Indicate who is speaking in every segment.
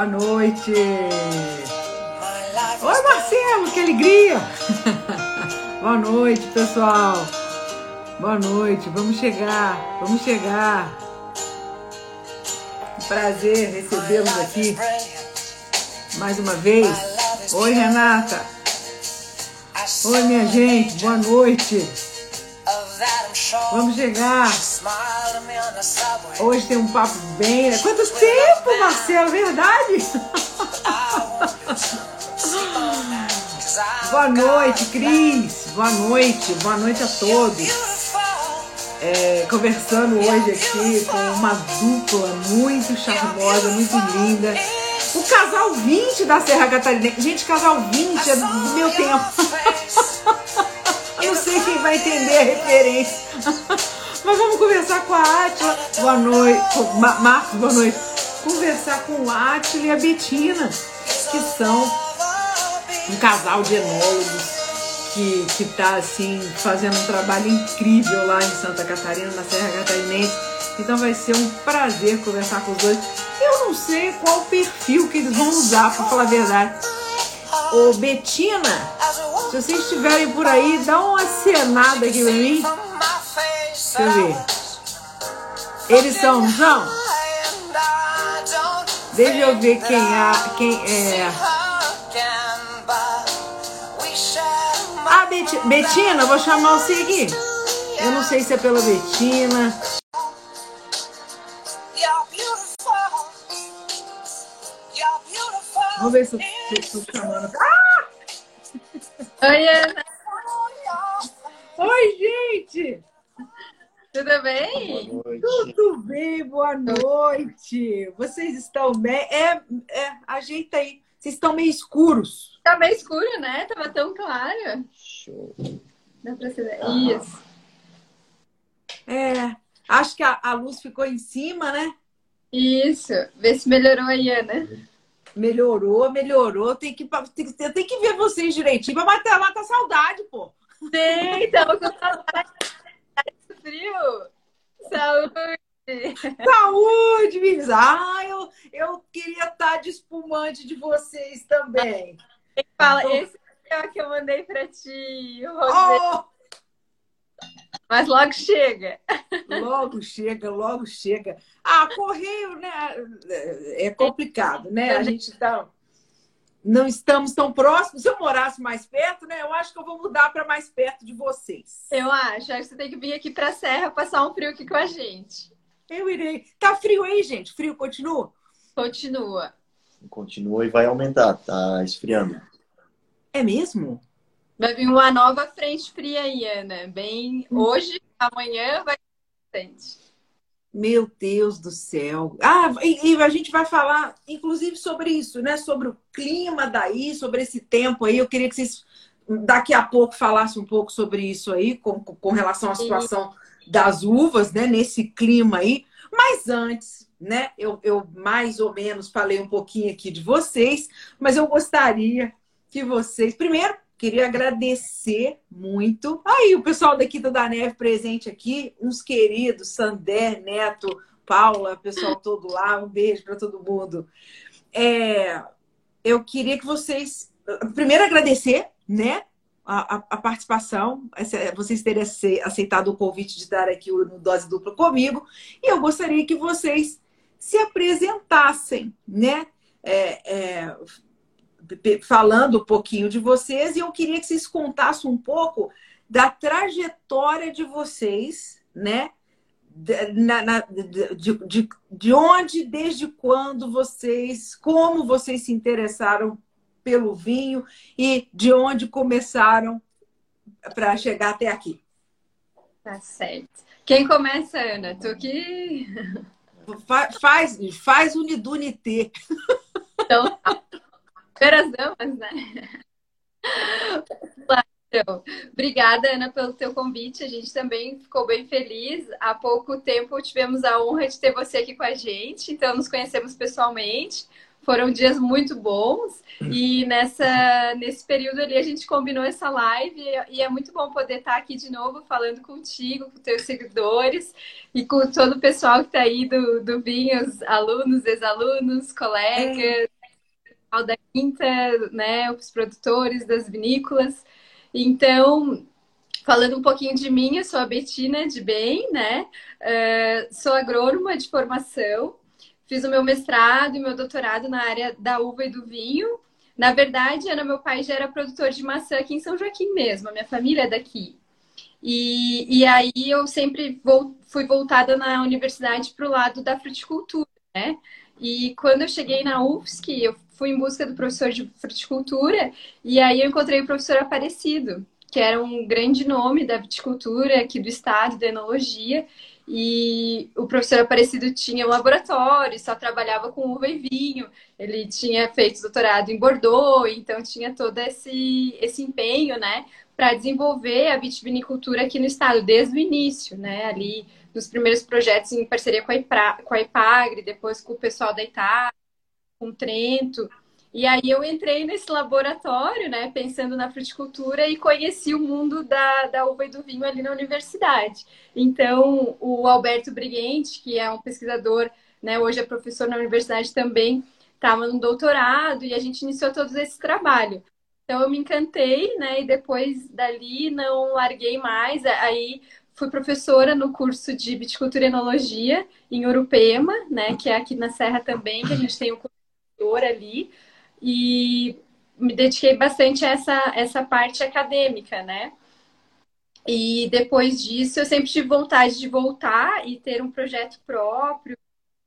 Speaker 1: Boa noite. Oi, Marcelo, que alegria. Boa noite, pessoal. Boa noite. Vamos chegar, vamos chegar. Prazer recebê-los aqui mais uma vez. Oi, Renata. Oi, minha gente. Boa noite. Vamos chegar. Hoje tem um papo bem. Quanto tempo, Marcelo? Verdade? Boa noite, Cris. Boa noite. Boa noite a todos. É, conversando hoje aqui com uma dupla muito charmosa, muito linda. O casal 20 da Serra Catarina. Gente, casal 20 é do meu tempo. Eu não sei quem vai entender a referência. Mas vamos conversar com a Átila. Boa noite. Marcos, boa noite. Conversar com o Átila e a Betina, que são um casal de enólogos que, que tá assim fazendo um trabalho incrível lá em Santa Catarina, na Serra Catarinense. Então vai ser um prazer conversar com os dois. Eu não sei qual perfil que eles vão usar, para falar a verdade. Ô Betina, se vocês estiverem por aí, dá uma acenada aqui pra mim. Deixa eu ver. Eles são, não são? Deixa eu ver quem é. Quem é. Ah, Betina, vou chamar você aqui. Eu não sei se é pela Betina. Vamos ver se eu estou chamando. Ah!
Speaker 2: Oi, Ana.
Speaker 1: Oi, gente.
Speaker 2: Tudo bem?
Speaker 1: Tudo bem, boa noite. Vocês estão bem? É, é, ajeita aí. Vocês estão meio escuros.
Speaker 2: Tá meio escuro, né? Tava tão claro.
Speaker 3: Show.
Speaker 2: Dá pra ser. Ah. Isso.
Speaker 1: É, acho que a, a, luz ficou em cima, né?
Speaker 2: Isso. Vê se melhorou aí, Ana.
Speaker 1: Melhorou, melhorou. Tem que, tem, tem que ver vocês direitinho pra matar lá com saudade, pô.
Speaker 2: Tem, tava com saudade. Frio. Saúde.
Speaker 1: Saúde, meninas! Ah, eu, eu queria estar de espumante de vocês também.
Speaker 2: Fala, então... esse é o que eu mandei para ti, oh! Mas logo chega.
Speaker 1: Logo chega, logo chega. Ah, correio, né? É complicado, né? A gente tá. Não estamos tão próximos. Se eu morasse mais perto, né? Eu acho que eu vou mudar para mais perto de vocês.
Speaker 2: Eu acho. Acho que você tem que vir aqui para a Serra passar um frio aqui com a gente.
Speaker 1: Eu irei. Tá frio aí, gente? Frio continua?
Speaker 2: Continua.
Speaker 3: Continua e vai aumentar, tá esfriando.
Speaker 1: É mesmo?
Speaker 2: Vai vir uma nova frente fria aí, Ana. Bem, hoje, amanhã vai frente.
Speaker 1: Meu Deus do céu. Ah, e, e, a gente vai falar, inclusive, sobre isso, né? Sobre o clima daí, sobre esse tempo aí. Eu queria que vocês daqui a pouco falassem um pouco sobre isso aí, com, com relação à situação das uvas, né, nesse clima aí. Mas antes, né, eu, eu mais ou menos falei um pouquinho aqui de vocês, mas eu gostaria que vocês, primeiro, queria agradecer muito. Aí, o pessoal daqui da Neve presente aqui, uns queridos, Sander, Neto, Paula, pessoal todo lá, um beijo para todo mundo. É, eu queria que vocês, primeiro, agradecer, né, a, a, participação, vocês terem aceitado o convite de estar aqui no Dose Dupla comigo. E eu gostaria que vocês se apresentassem, né? É, é, falando um pouquinho de vocês, e eu queria que vocês contassem um pouco da trajetória de vocês, né? Na, na, de, de, de onde, desde quando vocês, como vocês se interessaram pelo vinho e de onde começaram para chegar até aqui.
Speaker 2: Tá certo. Quem começa, Ana? Tô aqui.
Speaker 1: Fa faz, faz unidunité.
Speaker 2: Então, primeiras damas, né? Então, obrigada, Ana, pelo teu convite. A gente também ficou bem feliz. Há pouco tempo tivemos a honra de ter você aqui com a gente, então nos conhecemos pessoalmente foram dias muito bons e nessa, nesse período ali a gente combinou essa live e é muito bom poder estar aqui de novo falando contigo, com teus seguidores e com todo o pessoal que está aí do, do Vinhos, alunos, ex-alunos, colegas, é. Da Quinta, né, os produtores das vinícolas. Então, falando um pouquinho de mim, eu sou a Betina de Bem, né? Uh, sou agrônoma de formação, Fiz o meu mestrado e meu doutorado na área da uva e do vinho. Na verdade, Ana, meu pai já era produtor de maçã aqui em São Joaquim mesmo. A minha família é daqui. E, e aí eu sempre vou, fui voltada na universidade para o lado da fruticultura, né? E quando eu cheguei na UFSC, eu fui em busca do professor de fruticultura e aí eu encontrei o professor Aparecido, que era um grande nome da viticultura aqui do estado, da enologia. E o professor Aparecido tinha um laboratório, só trabalhava com uva e vinho. Ele tinha feito doutorado em Bordeaux, então tinha todo esse, esse empenho, né, para desenvolver a vitivinicultura aqui no estado, desde o início, né, ali dos primeiros projetos em parceria com a, Ipra, com a IPAGRE, depois com o pessoal da Itália, com Trento. E aí eu entrei nesse laboratório, né, pensando na fruticultura e conheci o mundo da, da uva e do vinho ali na universidade. Então, o Alberto Briguente, que é um pesquisador, né, hoje é professor na universidade também, estava no doutorado e a gente iniciou todo esse trabalho. Então, eu me encantei, né, e depois dali não larguei mais. Aí fui professora no curso de viticultura e enologia em Urupema, né, que é aqui na Serra também, que a gente tem um curso ali e me dediquei bastante a essa, essa parte acadêmica, né? E depois disso, eu sempre tive vontade de voltar e ter um projeto próprio.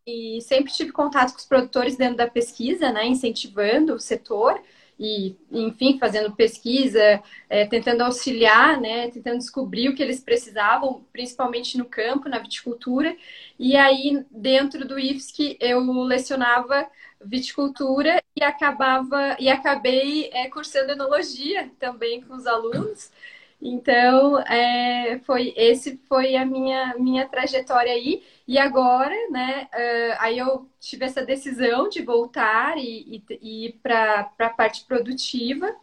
Speaker 2: E sempre tive contato com os produtores dentro da pesquisa, né? Incentivando o setor e, enfim, fazendo pesquisa, é, tentando auxiliar, né? Tentando descobrir o que eles precisavam, principalmente no campo, na viticultura. E aí, dentro do IFSC, eu lecionava viticultura e acabava e acabei é, cursando enologia também com os alunos. Então, é, foi esse foi a minha minha trajetória aí. E agora, né, uh, aí eu tive essa decisão de voltar e, e, e ir para a parte produtiva.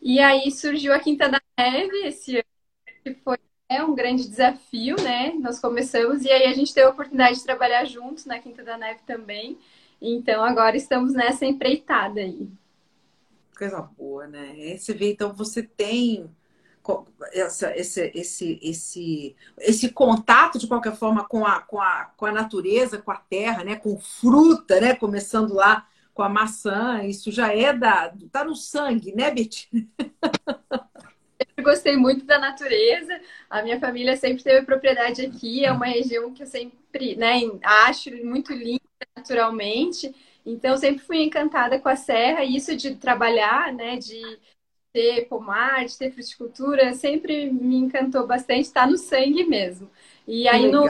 Speaker 2: E aí surgiu a Quinta da Neve esse ano, que foi é um grande desafio, né? Nós começamos e aí a gente teve a oportunidade de trabalhar juntos na Quinta da Neve também. Então agora estamos nessa empreitada aí.
Speaker 1: Coisa boa, né? Você vê, então você tem essa, esse, esse, esse, esse contato de qualquer forma com a, com, a, com a natureza, com a terra, né? com fruta, né? Começando lá com a maçã, isso já é da. tá no sangue, né, Betty?
Speaker 2: Eu gostei muito da natureza. A minha família sempre teve propriedade aqui. É uma região que eu sempre né, acho muito linda naturalmente. Então, sempre fui encantada com a serra. E isso de trabalhar, né, de ter pomar, de ter fruticultura, sempre me encantou bastante. Está no sangue mesmo. E aí, no,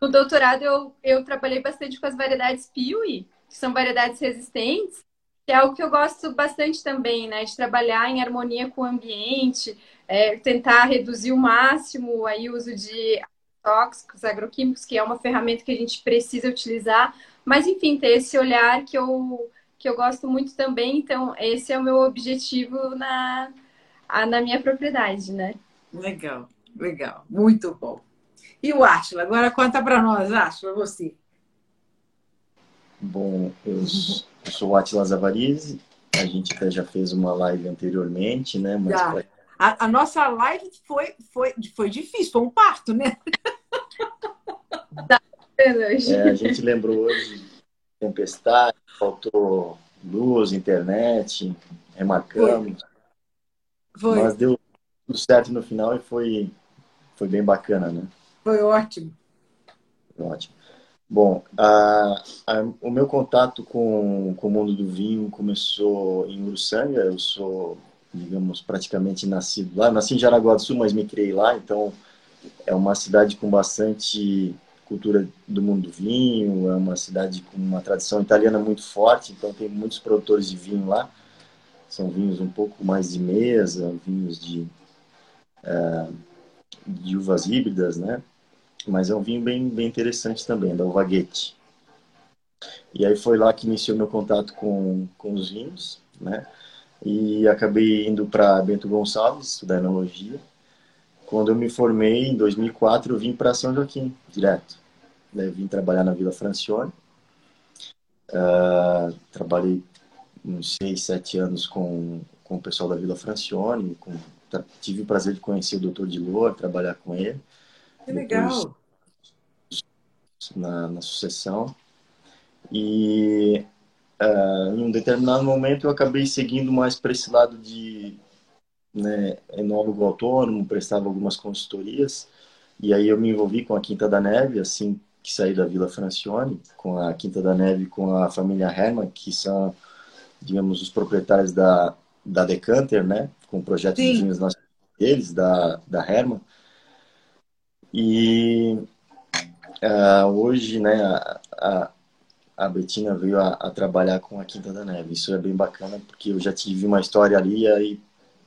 Speaker 2: no, doutorado, eu, eu trabalhei bastante com as variedades Piwi, que são variedades resistentes que é algo que eu gosto bastante também, né? De trabalhar em harmonia com o ambiente, é, tentar reduzir o máximo aí o uso de tóxicos, agroquímicos, que é uma ferramenta que a gente precisa utilizar, mas enfim, ter esse olhar que eu, que eu gosto muito também, então esse é o meu objetivo na, na minha propriedade, né?
Speaker 1: Legal, legal, muito bom. E o Átila, agora conta para nós, Átila, você.
Speaker 3: Bom, eu, sou o Atila Zavarizi, a gente até já fez uma live anteriormente, né?
Speaker 1: Mas pra a, a, nossa live foi, foi, foi difícil, foi um parto, né?
Speaker 3: É, a gente lembrou hoje tempestade, faltou luz, internet, remarcamos. Foi. Mas deu tudo certo no final e foi, foi bem bacana, né?
Speaker 1: Foi ótimo.
Speaker 3: Foi ótimo. Bom, a, a, o meu contato com, com o mundo do vinho começou em Uruçanga. Eu sou digamos, praticamente nascido lá. nasci em Jaraguá do Sul, mas me criei lá, então é uma cidade com bastante cultura do mundo do vinho, é uma cidade com uma tradição italiana muito forte, então tem muitos produtores de vinho lá. São vinhos um pouco mais de mesa, vinhos de, é, de uvas híbridas, né? Mas é um vinho bem, bem interessante também, da Uva Guete. E aí foi lá que iniciou meu contato com, com os vinhos, né? E acabei indo para Bento Gonçalves, estudar enologia. Quando eu me formei, em 2004, eu vim para São Joaquim, direto. Né? Vim trabalhar na Vila Francione. Uh, trabalhei uns seis, sete anos com, com o pessoal da Vila Francione. Com, tive o prazer de conhecer o Dr. Dilor, trabalhar com ele.
Speaker 1: Que legal!
Speaker 3: Na, na sucessão. E uh, em um determinado momento eu acabei seguindo mais para esse lado de né, enólogo autônomo, prestava algumas consultorias. E aí eu me envolvi com a Quinta da Neve, assim que saí da Vila Francione, com a Quinta da Neve, com a família Herman, que são, digamos, os proprietários da, da Decanter, né? Com o projeto Sim. de vinhos deles, da, da Herman. E uh, hoje, né, a, a, a Betina veio a, a, trabalhar com a Quinta da Neve. Isso é bem bacana, porque eu já tive uma história ali e aí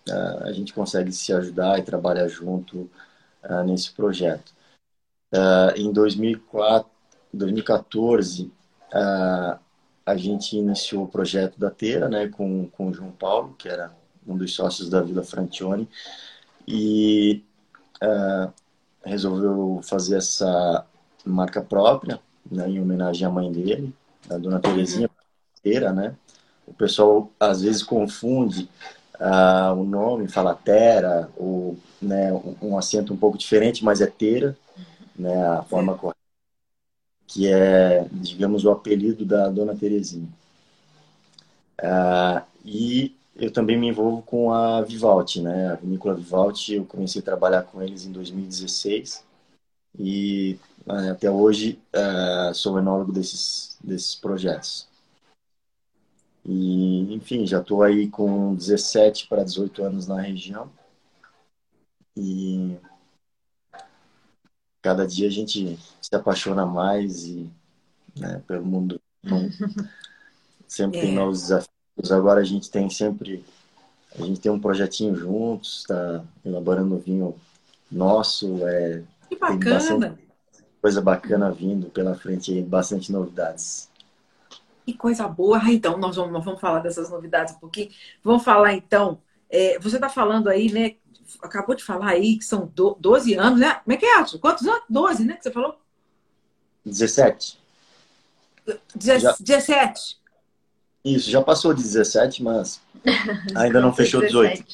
Speaker 3: uh, a gente consegue se ajudar e trabalhar junto uh, nesse projeto. Uh, em 2004, 2014, a gente iniciou o projeto da Teira, né, com, com o João Paulo, que era um dos sócios da Vila Frantione, e resolveu fazer essa marca própria, né, em homenagem à mãe dele, a dona Terezinha Teira, né? O pessoal às vezes confunde uh, o nome, fala Tera, ou né, um, acento um pouco diferente, mas é Teira, né, a forma correta, que é, digamos, o apelido da dona Terezinha. Uh, e eu também me envolvo com a Vivalti, né? A vinícola Vivalti, eu comecei a trabalhar com eles em 2016 e uh, até hoje uh, sou enólogo desses, desses projetos. E, enfim, já estou aí com 17 para 18 anos na região. E cada dia a gente se apaixona mais e né, pelo mundo. sempre é. tem novos desafios. Agora a gente tem sempre a gente tem um projetinho juntos, está elaborando um vinho nosso. É,
Speaker 1: que bacana!
Speaker 3: coisa bacana vindo pela frente, bastante novidades.
Speaker 1: Que coisa boa. Ah, então, nós vamos, nós vamos falar dessas novidades um pouquinho. Vamos falar, então, é, você está falando aí, né? Acabou de falar aí que são do, 12 anos, né? Como é que é, Arthur? Quantos anos? 12, né? Que você falou?
Speaker 3: 17.
Speaker 1: Deze, já... 17.
Speaker 3: Isso, já passou de 17, mas ainda não fechou 18.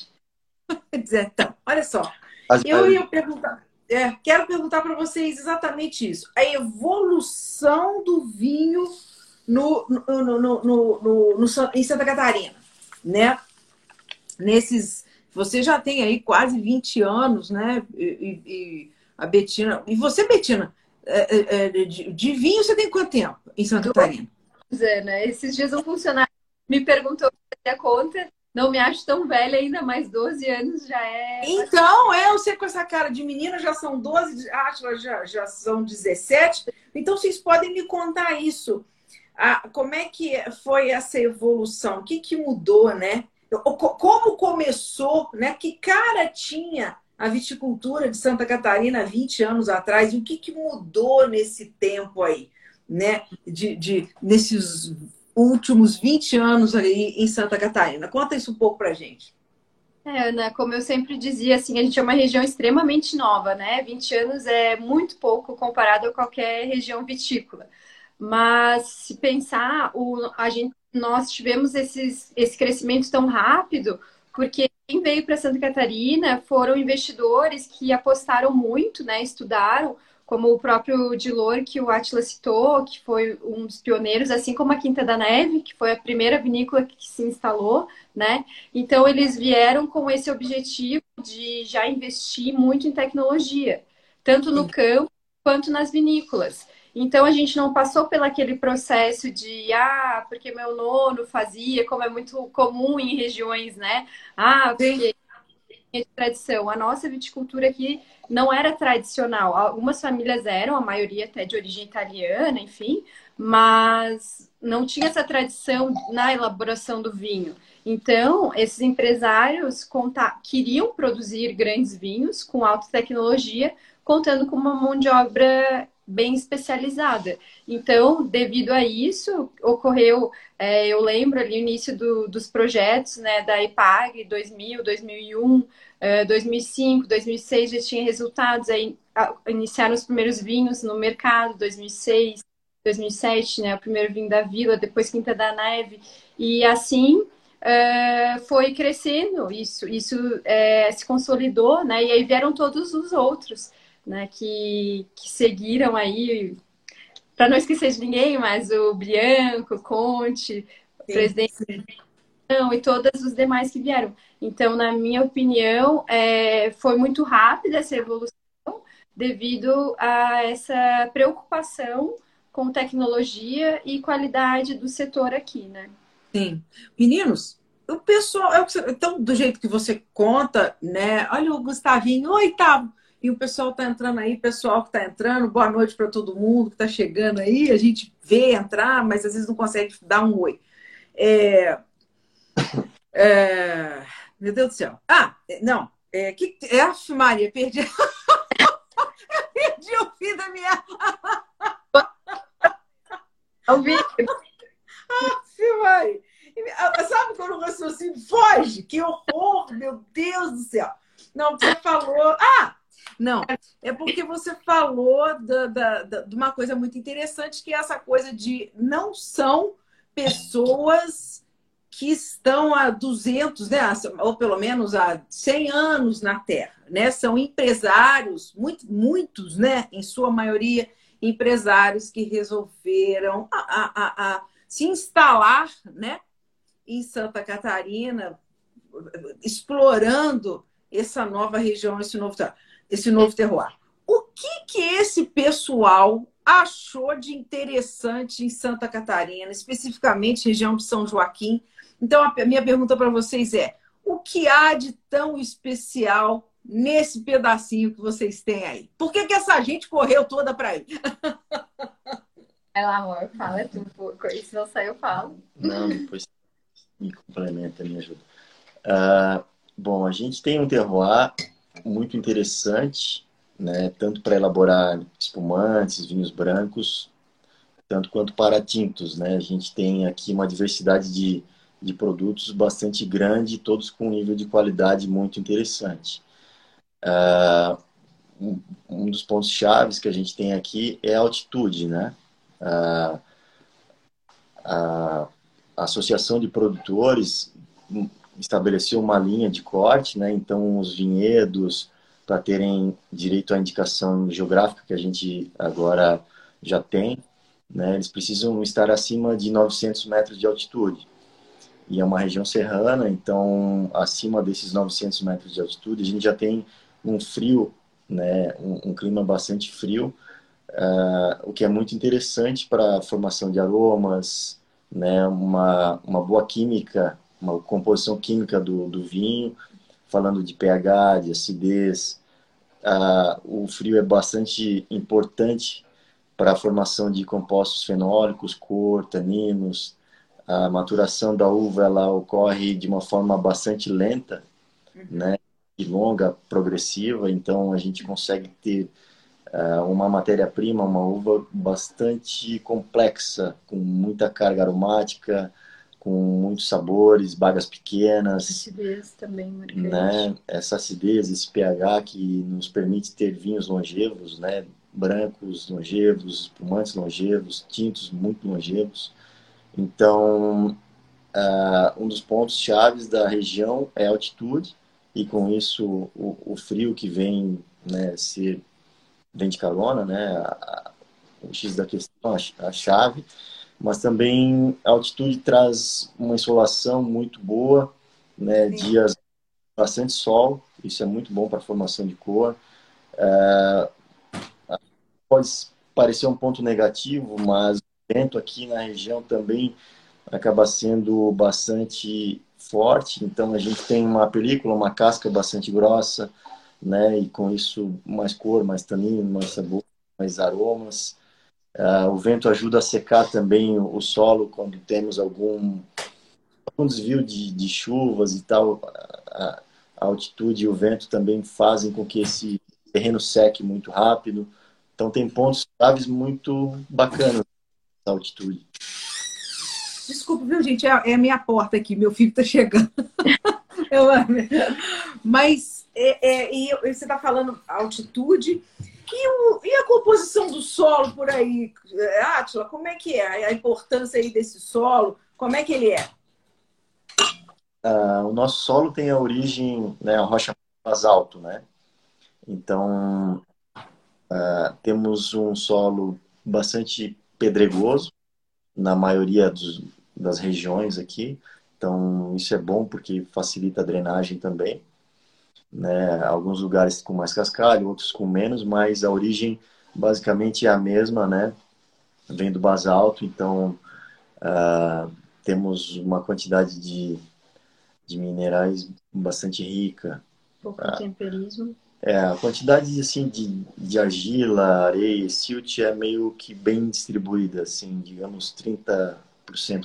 Speaker 1: então, olha só. As... Eu ia perguntar. É, quero perguntar para vocês exatamente isso. A evolução do vinho no, no, no, no, no, em Santa Catarina, né? Nesses, você já tem aí quase 20 anos, né? E, e a Betina, e você, Betina, é, é, é, de, de, vinho você tem quanto tempo em Santa Catarina?
Speaker 2: É, né? Esses dias um funcionário me perguntou a conta, não me acho tão velha ainda, mas 12 anos já é.
Speaker 1: Então, é, você com essa cara de menina já são 12, acho já, já são 17. Então, vocês podem me contar isso. Como é que foi essa evolução? O que, que mudou, né? Como começou, né? Que cara tinha a viticultura de Santa Catarina 20 anos atrás? E o que, que mudou nesse tempo aí, né? De, de, nesses últimos 20 anos aí em Santa Catarina? Conta isso um pouco pra gente.
Speaker 2: É, Ana, como eu sempre dizia, assim, a gente é uma região extremamente nova, né? 20 anos é muito pouco comparado a qualquer região vitícola. Mas se pensar, o, a gente, nós tivemos esses, esse crescimento tão rápido porque quem veio para Santa Catarina foram investidores que apostaram muito, né, estudaram, como o próprio Dilor, que o Atila citou, que foi um dos pioneiros, assim como a Quinta da Neve, que foi a primeira vinícola que se instalou, né? Então, eles vieram com esse objetivo de já investir muito em tecnologia, tanto no campo quanto nas vinícolas. Então a gente não passou pelo aquele processo de ah, porque meu nono fazia, como é muito comum em regiões, né? Ah, porque de tradição. A nossa viticultura aqui não era tradicional. Algumas famílias eram, a maioria até de origem italiana, enfim, mas não tinha essa tradição na elaboração do vinho. Então, esses empresários queriam produzir grandes vinhos com alta tecnologia, contando com uma mão de obra bem especializada. Então, devido a isso, ocorreu, é, eu lembro ali o início do, dos projetos né, da IPAG 2000, 2001, 2005, 2006 já tinha resultados, aí iniciaram os primeiros vinhos no mercado, 2006, 2007, né, o primeiro vinho da Vila, depois Quinta da Neve, e assim uh, foi crescendo, isso, isso uh, se consolidou, né, e aí vieram todos os outros né, que, que seguiram aí, para não esquecer de ninguém, mas o Bianco, Conte, o presidente e todas os demais que vieram. Então, na minha opinião, é, foi muito rápida essa evolução devido a essa preocupação com tecnologia e qualidade do setor aqui, né?
Speaker 1: Sim. Meninos, o pessoal, é então, do jeito que você conta, né? Olha o Gustavinho, oi, tá e o pessoal está entrando aí, pessoal que está entrando, boa noite para todo mundo que está chegando aí. A gente vê entrar, mas às vezes não consegue dar um oi. É... É... Meu Deus do céu. Ah, não. É, que... é a Maria, perdi. perdi o fim da minha.
Speaker 2: Ao vivo.
Speaker 1: Maria. Sabe quando o raciocínio foge? Que horror, meu Deus do céu. Não, você falou. Ah! Não, é porque você falou da, da, da, de uma coisa muito interessante, que é essa coisa de não são pessoas que estão há 200, né, ou pelo menos há 100 anos na Terra, né? São empresários, muito, muitos, né, em sua maioria, empresários que resolveram a, a, a, se instalar, né, em Santa Catarina, explorando essa nova região, esse novo esse novo terroir. O que, que esse pessoal achou de interessante em Santa Catarina, especificamente região de São Joaquim? Então, a minha pergunta para vocês é: o que há de tão especial nesse pedacinho que vocês têm aí? Por que, que essa gente correu toda para aí?
Speaker 2: É lá, amor, fala tu um pouco. E se não sair, eu falo.
Speaker 3: Não, depois me complementa, me ajuda. Uh, bom, a gente tem um terroir muito interessante, né, tanto para elaborar espumantes, vinhos brancos, tanto quanto para tintos. Né? A gente tem aqui uma diversidade de, de produtos bastante grande, todos com um nível de qualidade muito interessante. Uh, um, dos pontos chaves que a gente tem aqui é a altitude. Né? Uh, a Associação de Produtores estabeleceu uma linha de corte, né? Então os vinhedos para terem direito à indicação geográfica que a gente agora já tem, né? Eles precisam estar acima de 900 metros de altitude. E é uma região serrana, então acima desses 900 metros de altitude a gente já tem um frio, né? Um, um clima bastante frio, uh, o que é muito interessante para a formação de aromas, né? Uma uma boa química uma composição química do, do vinho, falando de pH, de acidez. Ah, o frio é bastante importante para a formação de compostos fenólicos, cor, taninos. A maturação da uva ela ocorre de uma forma bastante lenta, uhum. né, e longa, progressiva. Então a gente consegue ter uh, uma matéria-prima, uma uva bastante complexa, com muita carga aromática, com muitos sabores, bagas pequenas.
Speaker 2: Acidez também, marcante.
Speaker 3: né? Essa acidez, esse pH que nos permite ter vinhos longevos, né? Brancos longevos, espumantes longevos, tintos muito longevos. Então, uh, um dos pontos chaves da região é a altitude e com isso o, o frio que vem, né, se vem de carona, né? A, a, o X da questão, a, a chave mas também a altitude traz uma insolação muito boa, né? dias bastante sol, isso é muito bom para a formação de cor. É, pode parecer um ponto negativo, mas o vento aqui na região também acaba sendo bastante forte, então a gente tem uma película, uma casca bastante grossa, né? E com isso mais cor, mais tanino, mais sabor, mais aromas. Uh, o vento ajuda a secar também o, solo quando temos algum, algum desvio de, de chuvas e tal. A, a, altitude e o vento também fazem com que esse terreno seque muito rápido. Então tem pontos chaves muito bacanas da altitude.
Speaker 1: Desculpa, viu, gente? É, é a minha porta aqui, meu filho está chegando. Eu, mas é, é, e você está falando altitude. E, o, e, a composição do solo por aí, Átila, como é que é? A importância aí desse solo, como é que ele é?
Speaker 3: Uh, o nosso solo tem a origem, né, a rocha basalto, né? Então, uh, temos um solo bastante pedregoso na maioria dos, das regiões aqui. Então, isso é bom porque facilita a drenagem também. Né? Alguns lugares com mais cascalho, outros com menos, mas a origem basicamente é a mesma, né? Vem do basalto, então uh, temos uma quantidade de de minerais bastante rica.
Speaker 2: Pouco ah, temperismo.
Speaker 3: É, a quantidade assim, de, de argila, areia, silt é meio que bem distribuída, assim, digamos 30%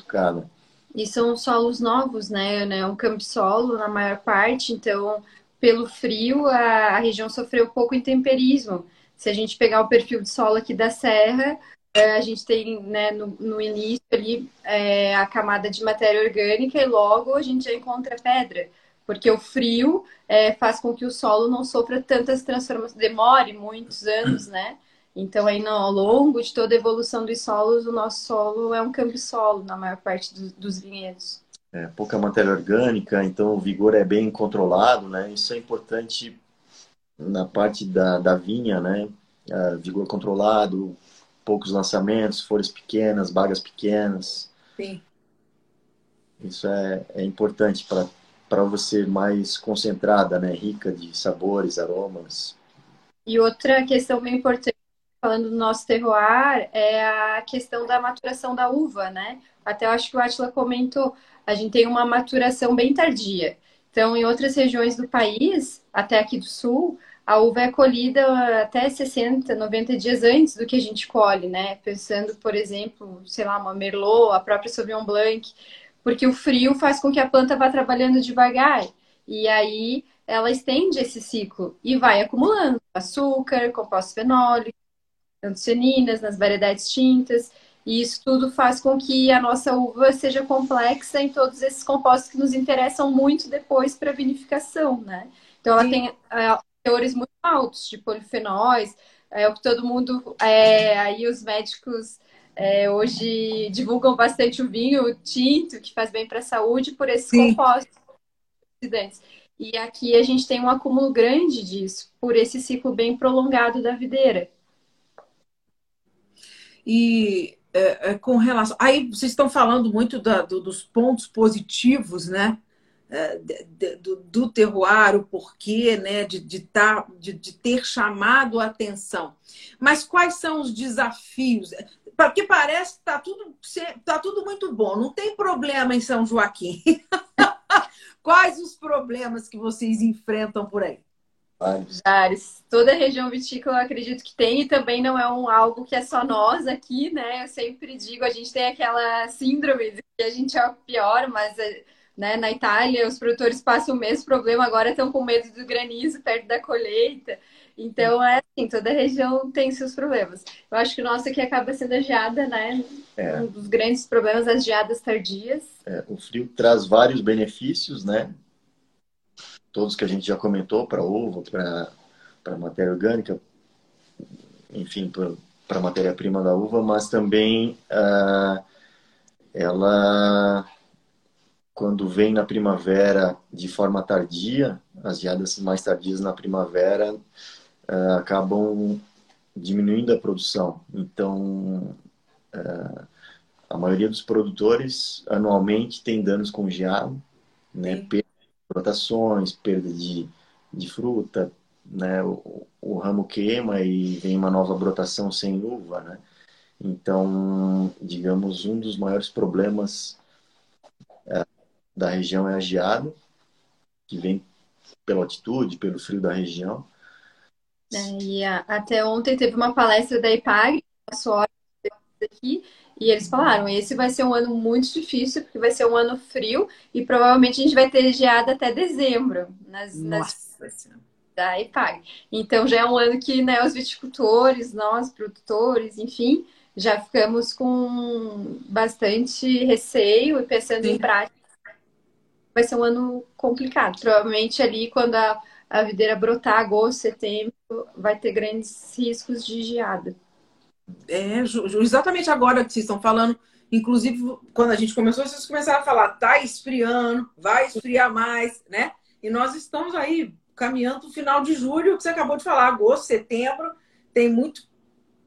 Speaker 3: cada.
Speaker 2: E são solos novos, né? É um campo solo na maior parte, então pelo frio a, a região sofreu pouco intemperismo. Se a gente pegar o perfil de solo aqui da Serra, é, a gente tem né, no, no início ali é, a camada de matéria orgânica e logo a gente já encontra pedra, porque o frio é, faz com que o solo não sofra tantas transformações, demore muitos anos, né? Então, aí, no, ao longo de toda a evolução dos solos, o nosso solo é um solo na maior parte do, dos vinhedos.
Speaker 3: É, pouca matéria orgânica, então o vigor é bem controlado, né? Isso é importante na parte da, da vinha, né? Uh, vigor controlado, poucos lançamentos, folhas pequenas, bagas pequenas.
Speaker 1: Sim.
Speaker 3: Isso é, é importante para você mais concentrada, né? Rica de sabores, aromas.
Speaker 2: E outra questão bem importante, falando do nosso terroir, é a questão da maturação da uva, né? Até eu acho que o Atila comentou, a gente tem uma maturação bem tardia. Então, em outras regiões do país, até aqui do sul, a uva é colhida até 60, 90 dias antes do que a gente colhe, né? Pensando, por exemplo, sei lá, uma Merlot, a própria Sauvignon Blanc, porque o frio faz com que a planta vá trabalhando devagar. E aí ela estende esse ciclo e vai acumulando açúcar, compostos fenólicos, antocianinas nas variedades tintas. E isso tudo faz com que a nossa uva seja complexa em todos esses compostos que nos interessam muito depois para vinificação, né? Então ela Sim. tem teores muito altos de polifenóis, é o que todo mundo, é, aí os médicos é, hoje divulgam bastante o vinho tinto, que faz bem para a saúde, por esses Sim. compostos. E aqui a gente tem um acúmulo grande disso, por esse ciclo bem prolongado da videira.
Speaker 1: E é, é com relação. Aí vocês estão falando muito da, do, dos pontos positivos, né? É, do, do terroir, o porquê né, de, de, tá, de, de ter chamado a atenção. Mas quais são os desafios? Porque parece que está tudo, tá tudo muito bom, não tem problema em São Joaquim. quais os problemas que vocês enfrentam por aí?
Speaker 2: Vários. Toda a região vitícola eu acredito que tem, e também não é um algo que é só nós aqui, né? Eu sempre digo, a gente tem aquela síndrome de que a gente é o pior, mas né? Na Itália, os produtores passam o mesmo problema, agora estão com medo do granizo perto da colheita. Então, é assim, toda região tem seus problemas. Eu acho que o nosso aqui acaba sendo a geada, né? É. Um dos grandes problemas, as geadas tardias.
Speaker 3: É, o frio traz vários benefícios, né? Todos que a gente já comentou, para uva, para matéria orgânica, enfim, para matéria-prima da uva, mas também uh, ela quando vem na primavera de forma tardia, as geadas mais tardias na primavera uh, acabam diminuindo a produção. Então, uh, a maioria dos produtores anualmente tem danos com geado, né? Brotações, perda de, de fruta, né? O, o, ramo queima e vem uma nova brotação sem uva, né? Então, digamos, um dos maiores problemas uh, da região é a geada, que vem pela altitude, pelo frio da região.
Speaker 2: É, e a, até ontem teve uma palestra da IPAG, passou aqui, e eles falaram: esse vai ser um ano muito difícil, porque vai ser um ano frio e provavelmente a gente vai ter geada até dezembro. Nas, nas da EPAG. Então já é um ano que né, os viticultores, nós, produtores, enfim, já ficamos com bastante receio e pensando Sim. em prática. Vai ser um ano complicado. Provavelmente ali quando a, a videira brotar, agosto, setembro, vai ter grandes riscos de geada.
Speaker 1: É, exatamente agora que vocês estão falando. Inclusive, quando a gente começou, vocês começaram a falar, tá esfriando, vai esfriar mais, né? E nós estamos aí caminhando para final de julho, que você acabou de falar, agosto, setembro, tem muito.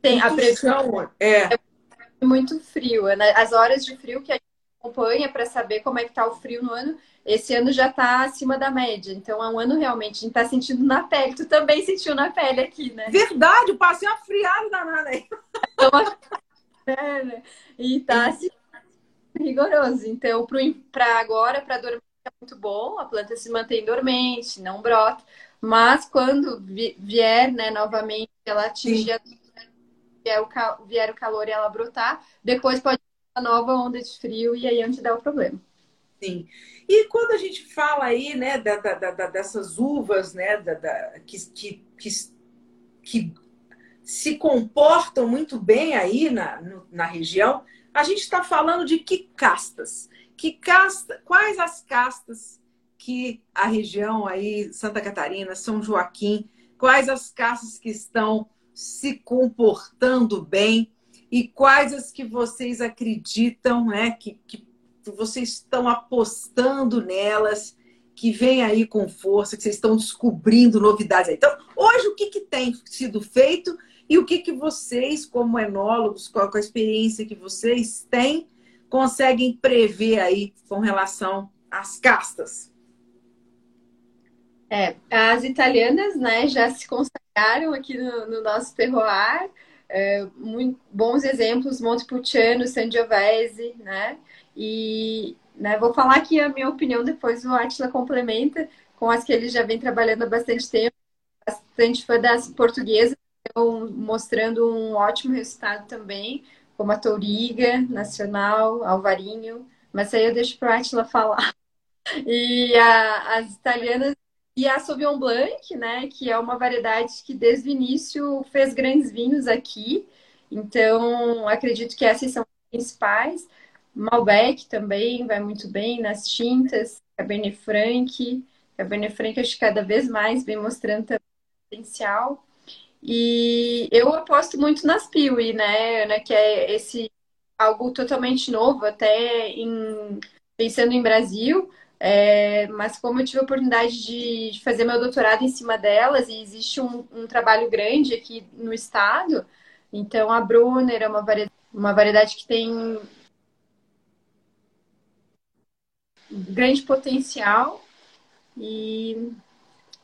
Speaker 2: Tem muito a previsão. É. é muito frio. Né? As horas de frio que a gente acompanha para saber como é que está o frio no ano, esse ano já está acima da média. Então é um ano realmente, a gente está sentindo na pele. Tu também sentiu na pele aqui, né?
Speaker 1: Verdade, eu passei uma friada danada aí.
Speaker 2: é, né? E tá assim, rigoroso. Então, para agora, para dormir é muito bom, a planta se mantém dormente, não brota, mas quando vier, né, novamente, ela atingir a... vier, o cal... vier o calor e ela brotar, depois pode ter uma nova onda de frio e aí é onde dá o problema.
Speaker 1: Sim. E quando a gente fala aí, né, da, da, da dessas uvas, né, que, que, que, que se comportam muito bem aí na, no, na região, a gente está falando de que castas? Que casta, quais as castas que a região aí, Santa Catarina, São Joaquim, quais as castas que estão se comportando bem e quais as que vocês acreditam, né, que, que vocês estão apostando nelas, que vem aí com força, que vocês estão descobrindo novidades aí. Então, hoje o que, que tem sido feito e o que, que vocês, como enólogos, com a experiência que vocês têm, conseguem prever aí com relação às castas?
Speaker 2: É, as italianas, né, já se consagraram aqui no, no nosso terroir. É, muito bons exemplos, Montepulciano, Sangiovese, né? E né, vou falar aqui a minha opinião, depois o Atila complementa com as que ele já vem trabalhando há bastante tempo, bastante fã das portuguesas, então, mostrando um ótimo resultado também como a Touriga Nacional, Alvarinho, mas aí eu deixo para a Atila falar. E a, as italianas e a Sauvignon Blanc, né, que é uma variedade que desde o início fez grandes vinhos aqui. Então, acredito que essas são as principais. Malbec também vai muito bem nas tintas, Cabernet Franc. Cabernet Franc acho que cada vez mais vem mostrando também potencial. E eu aposto muito nas Piwi, né, Ana, que é esse algo totalmente novo, até em, pensando em Brasil. É, mas como eu tive a oportunidade de fazer meu doutorado em cima delas, e existe um, um trabalho grande aqui no estado, então a Brunner é uma variedade, uma variedade que tem grande potencial e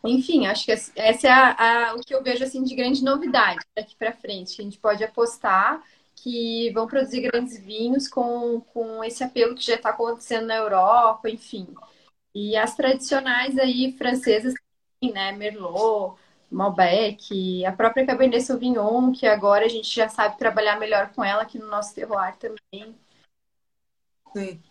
Speaker 2: enfim, acho que essa é a, a, o que eu vejo assim de grande novidade daqui para frente. Que a gente pode apostar que vão produzir grandes vinhos com, com esse apelo que já está acontecendo na Europa, enfim. E as tradicionais aí francesas, né, Merlot, Malbec, a própria Cabernet Sauvignon, que agora a gente já sabe trabalhar melhor com ela aqui no nosso terroir também.
Speaker 1: Sim.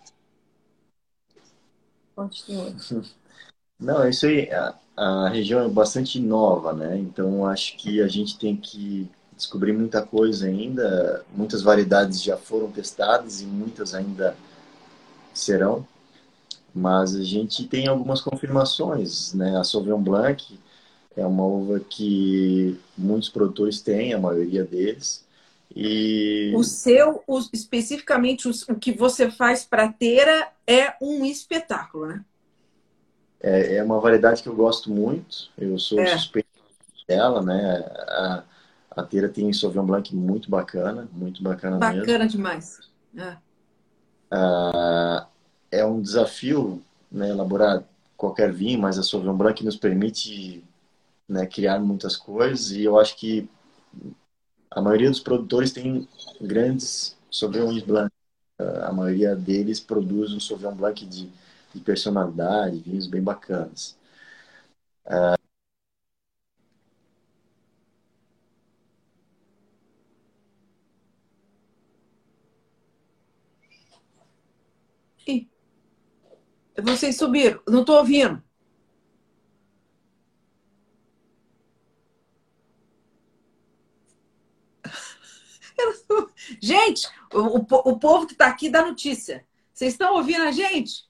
Speaker 2: Continua.
Speaker 3: Não, é isso aí a região é bastante nova, né? Então acho que a gente tem que descobrir muita coisa ainda. Muitas variedades já foram testadas e muitas ainda serão. Mas a gente tem algumas confirmações, né? A Sauvignon Blanc é uma uva que muitos produtores têm, a maioria deles. E...
Speaker 1: O seu, o, especificamente o, o que você faz para teira é um espetáculo, né?
Speaker 3: É, é uma variedade que eu gosto muito. Eu sou é. suspeito dela, né? A, a Teira tem Sauvignon Blanc muito bacana, muito bacana,
Speaker 1: bacana
Speaker 3: mesmo.
Speaker 1: Bacana demais. É.
Speaker 3: Ah, é um desafio né, elaborar qualquer vinho, mas a Sauvignon Blanc nos permite né, criar muitas coisas e eu acho que a maioria dos produtores tem grandes Sauvignon Blanc. A maioria deles produz um Sauvignon Blanc de de personalidade, vinhos bem bacanas. Uh,
Speaker 1: Vocês subiram, não estou ouvindo. Gente, o, o, o povo que está aqui dá notícia. Vocês estão ouvindo a gente?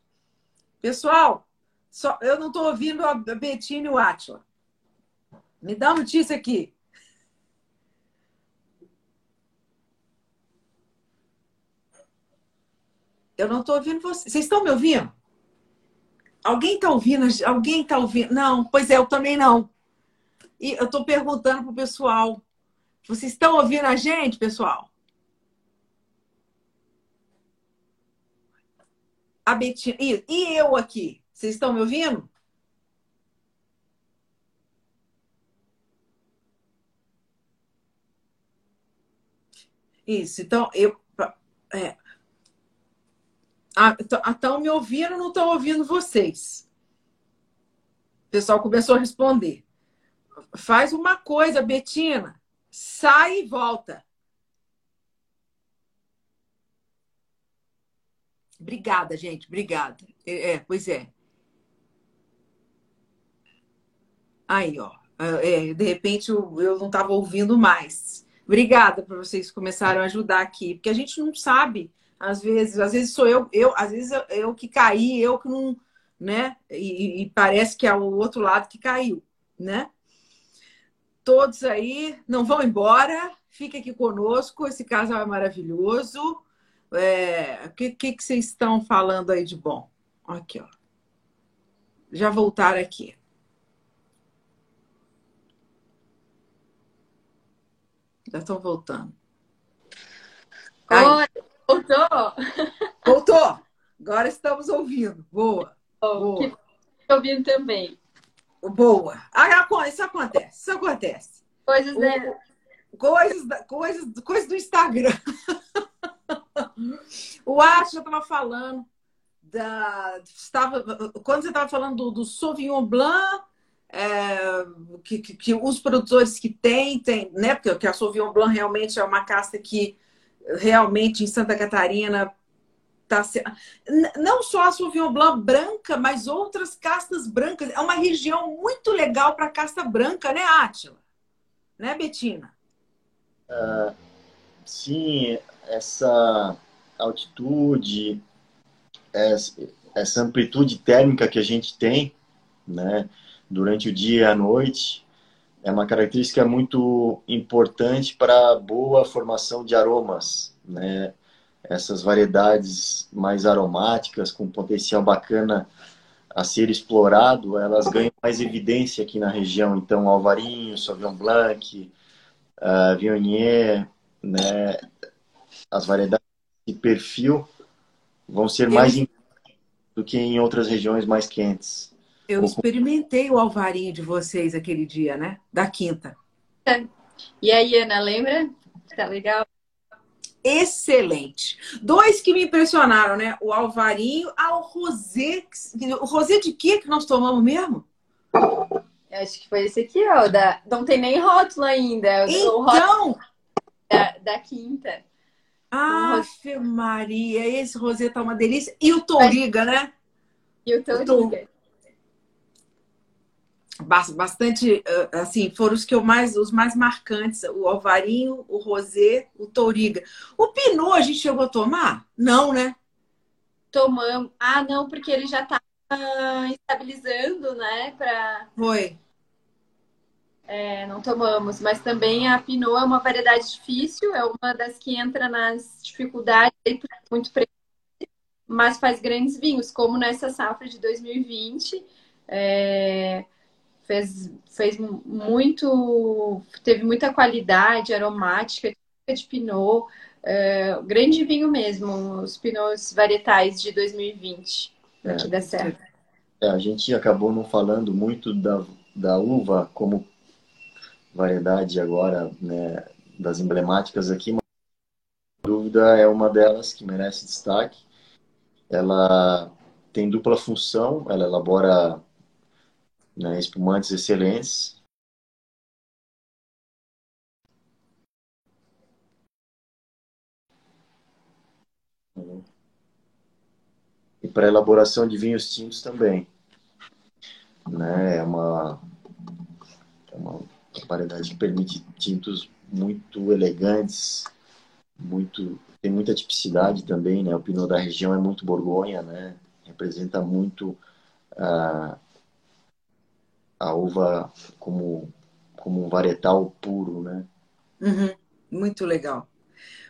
Speaker 1: Pessoal, só, eu não estou ouvindo a Betina e o Atila. Me dá notícia aqui. Eu não estou ouvindo vocês. Vocês estão me ouvindo? Alguém está ouvindo? Alguém está ouvindo? Não, pois é, eu também não. E eu estou perguntando para o pessoal. Vocês estão ouvindo a gente, pessoal? A Betina. E, e eu aqui? Vocês estão me ouvindo? Isso, então eu. É, estão me ouvindo, não estão ouvindo vocês. O pessoal começou a responder. Faz uma coisa, Betina. Sai e volta. Obrigada, gente. Obrigada. É, é pois é. Aí, ó. É, de repente eu, eu não estava ouvindo mais. Obrigada por vocês começarem a ajudar aqui, porque a gente não sabe, às vezes, às vezes sou eu, eu às vezes eu, eu que caí, eu que não, né? E, e, parece que é o outro lado que caiu, né? Todos aí não vão embora, fiquem aqui conosco, esse casal é maravilhoso. É, o que, que, que vocês estão falando aí de bom? Aqui, ó. Já voltaram aqui. Já estão voltando.
Speaker 2: Oi, voltou?
Speaker 1: Voltou. Agora estamos ouvindo. Boa. Oh,
Speaker 2: boa. ouvindo também.
Speaker 1: Boa. Ah, isso acontece. Isso acontece.
Speaker 2: Coisas, né?
Speaker 1: Coisas, coisas, coisas do Instagram. o Arte já estava falando da. Estava, quando você estava falando do, do Sauvignon Blanc, é, que, que, que, os produtores que têm, tem, né? Porque a Sauvignon Blanc realmente é uma casta que realmente em Santa Catarina tá não só a Sauvignon Blanc branca, mas outras castas brancas. É uma região muito legal para casta branca, né, Átila? Né, Betina?
Speaker 3: Uh, sim, essa altitude, essa amplitude térmica que a gente tem, né? durante o dia e a noite. É uma característica muito importante para a boa formação de aromas, né? Essas variedades mais aromáticas, com potencial bacana a ser explorado, elas ganham mais evidência aqui na região. Então, Alvarinho, Sauvignon Blanc, uh, Viognier, né? As variedades de perfil vão ser mais do que em outras regiões mais quentes.
Speaker 1: Eu experimentei o alvarinho de vocês aquele dia, né? Da quinta.
Speaker 2: É. E aí, Ana, lembra? Tá legal?
Speaker 1: Excelente. Dois que me impressionaram, né? O alvarinho, ah, o rosé. O rosé de quê que nós tomamos mesmo?
Speaker 2: Eu acho que foi esse aqui, ó. Da... Não tem nem rótulo ainda.
Speaker 1: Então!
Speaker 2: Da, da quinta.
Speaker 1: Ah, Maria, esse rosé tá uma delícia. E o Toriga, né?
Speaker 2: E o Toriga
Speaker 1: bastante assim foram os que eu mais os mais marcantes o alvarinho o rosé o touriga. O pinot a gente chegou a tomar? Não né?
Speaker 2: Tomamos. Ah não porque ele já tá estabilizando né para
Speaker 1: foi
Speaker 2: é, não tomamos mas também a pinot é uma variedade difícil é uma das que entra nas dificuldades muito mas faz grandes vinhos como nessa safra de 2020 é fez, fez muito, teve muita qualidade aromática de Pinot, é, grande vinho mesmo, os Pinots varietais de 2020 é, aqui da Serra.
Speaker 3: É, a gente acabou não falando muito da, da uva como variedade agora, né, das emblemáticas aqui, mas a dúvida é uma delas que merece destaque. Ela tem dupla função, ela elabora né, espumantes excelentes. E para elaboração de vinhos tintos também. Né, é uma, é uma variedade que permite tintos muito elegantes, muito tem muita tipicidade também, né? O Pinot da região é muito Borgonha, né? Representa muito a, a uva como como um varietal puro, né?
Speaker 1: Uhum. Muito legal.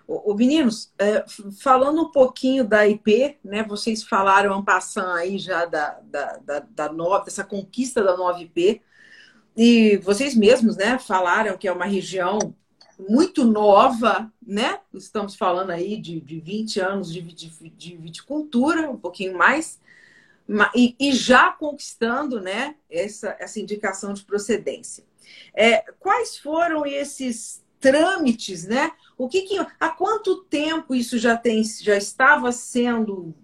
Speaker 1: O, meninos, é, falando um pouquinho da IP, né? Vocês falaram passando aí já da, da, da, da nova, dessa conquista da nova IP. E vocês mesmos, né, falaram que é uma região muito nova, né? Estamos falando aí de, de 20 anos de, de, de viticultura, um pouquinho mais, e, e, já conquistando, né, essa, essa indicação de procedência. É, quais foram esses trâmites, né? O que, que há quanto tempo isso já tem, já estava sendo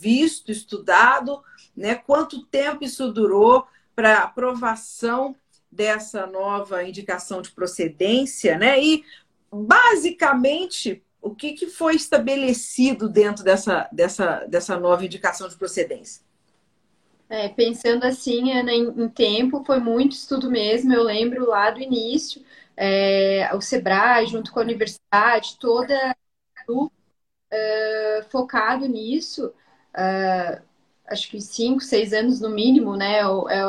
Speaker 1: visto, estudado, né? Quanto tempo isso durou para aprovação dessa nova indicação de procedência, né? E basicamente o que, que foi estabelecido dentro dessa, dessa, dessa nova indicação de procedência?
Speaker 2: É, pensando assim né, em, em, tempo, foi muito estudo mesmo. Eu lembro lá do início, é, o Sebrae, junto com a universidade, toda uh, focado nisso. Uh, acho que cinco, seis anos no mínimo, né? É,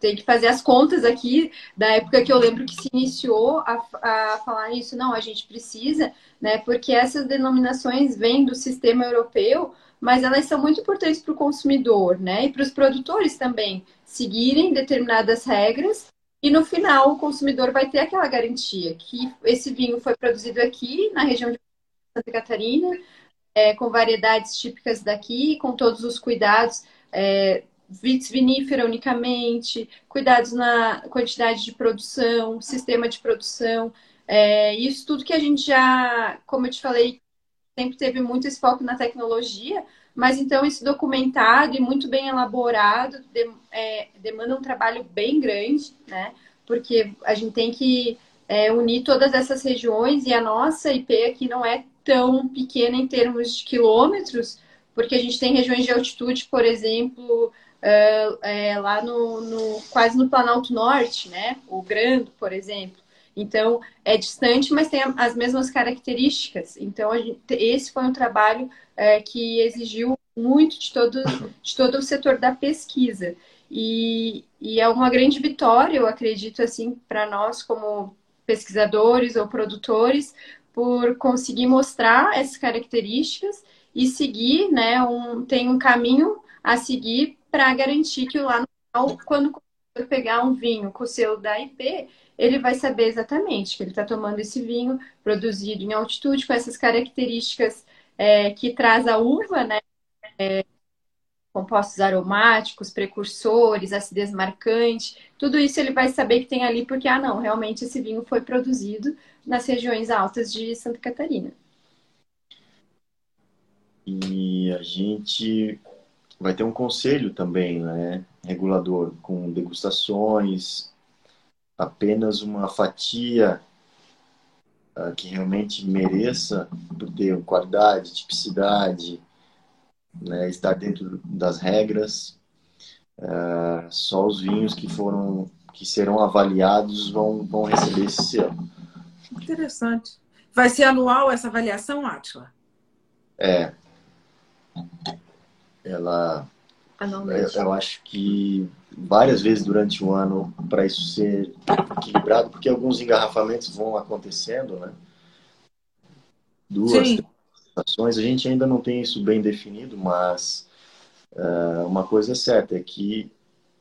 Speaker 2: tem que fazer as contas aqui da época que eu lembro que se iniciou a, a falar isso. Não, a gente precisa, né? Porque essas denominações vêm do sistema europeu, mas elas são muito importantes para o consumidor, né? E para os produtores também seguirem determinadas regras. E no final o consumidor vai ter aquela garantia que esse vinho foi produzido aqui na região de Santa Catarina, é, com variedades típicas daqui, com todos os cuidados é, vinífera unicamente, cuidados na quantidade de produção, sistema de produção, é, isso tudo que a gente já, como eu te falei, sempre teve muito esse foco na tecnologia, mas então esse documentado e muito bem elaborado de, é, demanda um trabalho bem grande, né? Porque a gente tem que é, unir todas essas regiões e a nossa IP aqui não é tão pequena em termos de quilômetros, porque a gente tem regiões de altitude, por exemplo, uh, é, lá no, no, quase no Planalto Norte, né? O Grando, por exemplo. Então, é distante, mas tem as mesmas características. Então, gente, esse foi um trabalho é, que exigiu muito de todo, de todo o setor da pesquisa. E, e é uma grande vitória, eu acredito, assim, para nós como pesquisadores ou produtores, por conseguir mostrar essas características e seguir, né, um, tem um caminho a seguir para garantir que lá no final, quando pegar um vinho com o selo da IP, ele vai saber exatamente que ele está tomando esse vinho produzido em altitude, com essas características é, que traz a uva, né? É, compostos aromáticos, precursores, acidez marcante, tudo isso ele vai saber que tem ali, porque, ah, não, realmente esse vinho foi produzido nas regiões altas de Santa Catarina.
Speaker 3: E a gente vai ter um conselho também, né, regulador, com degustações, apenas uma fatia uh, que realmente mereça por ter qualidade, tipicidade, né, estar dentro das regras. Uh, só os vinhos que foram que serão avaliados vão, vão receber esse selo.
Speaker 1: Interessante. Vai ser anual essa avaliação, Atila?
Speaker 3: É, ela eu, eu acho que várias vezes durante o ano para isso ser equilibrado, porque alguns engarrafamentos vão acontecendo, né? Duas estações, a gente ainda não tem isso bem definido, mas uh, uma coisa é certa é que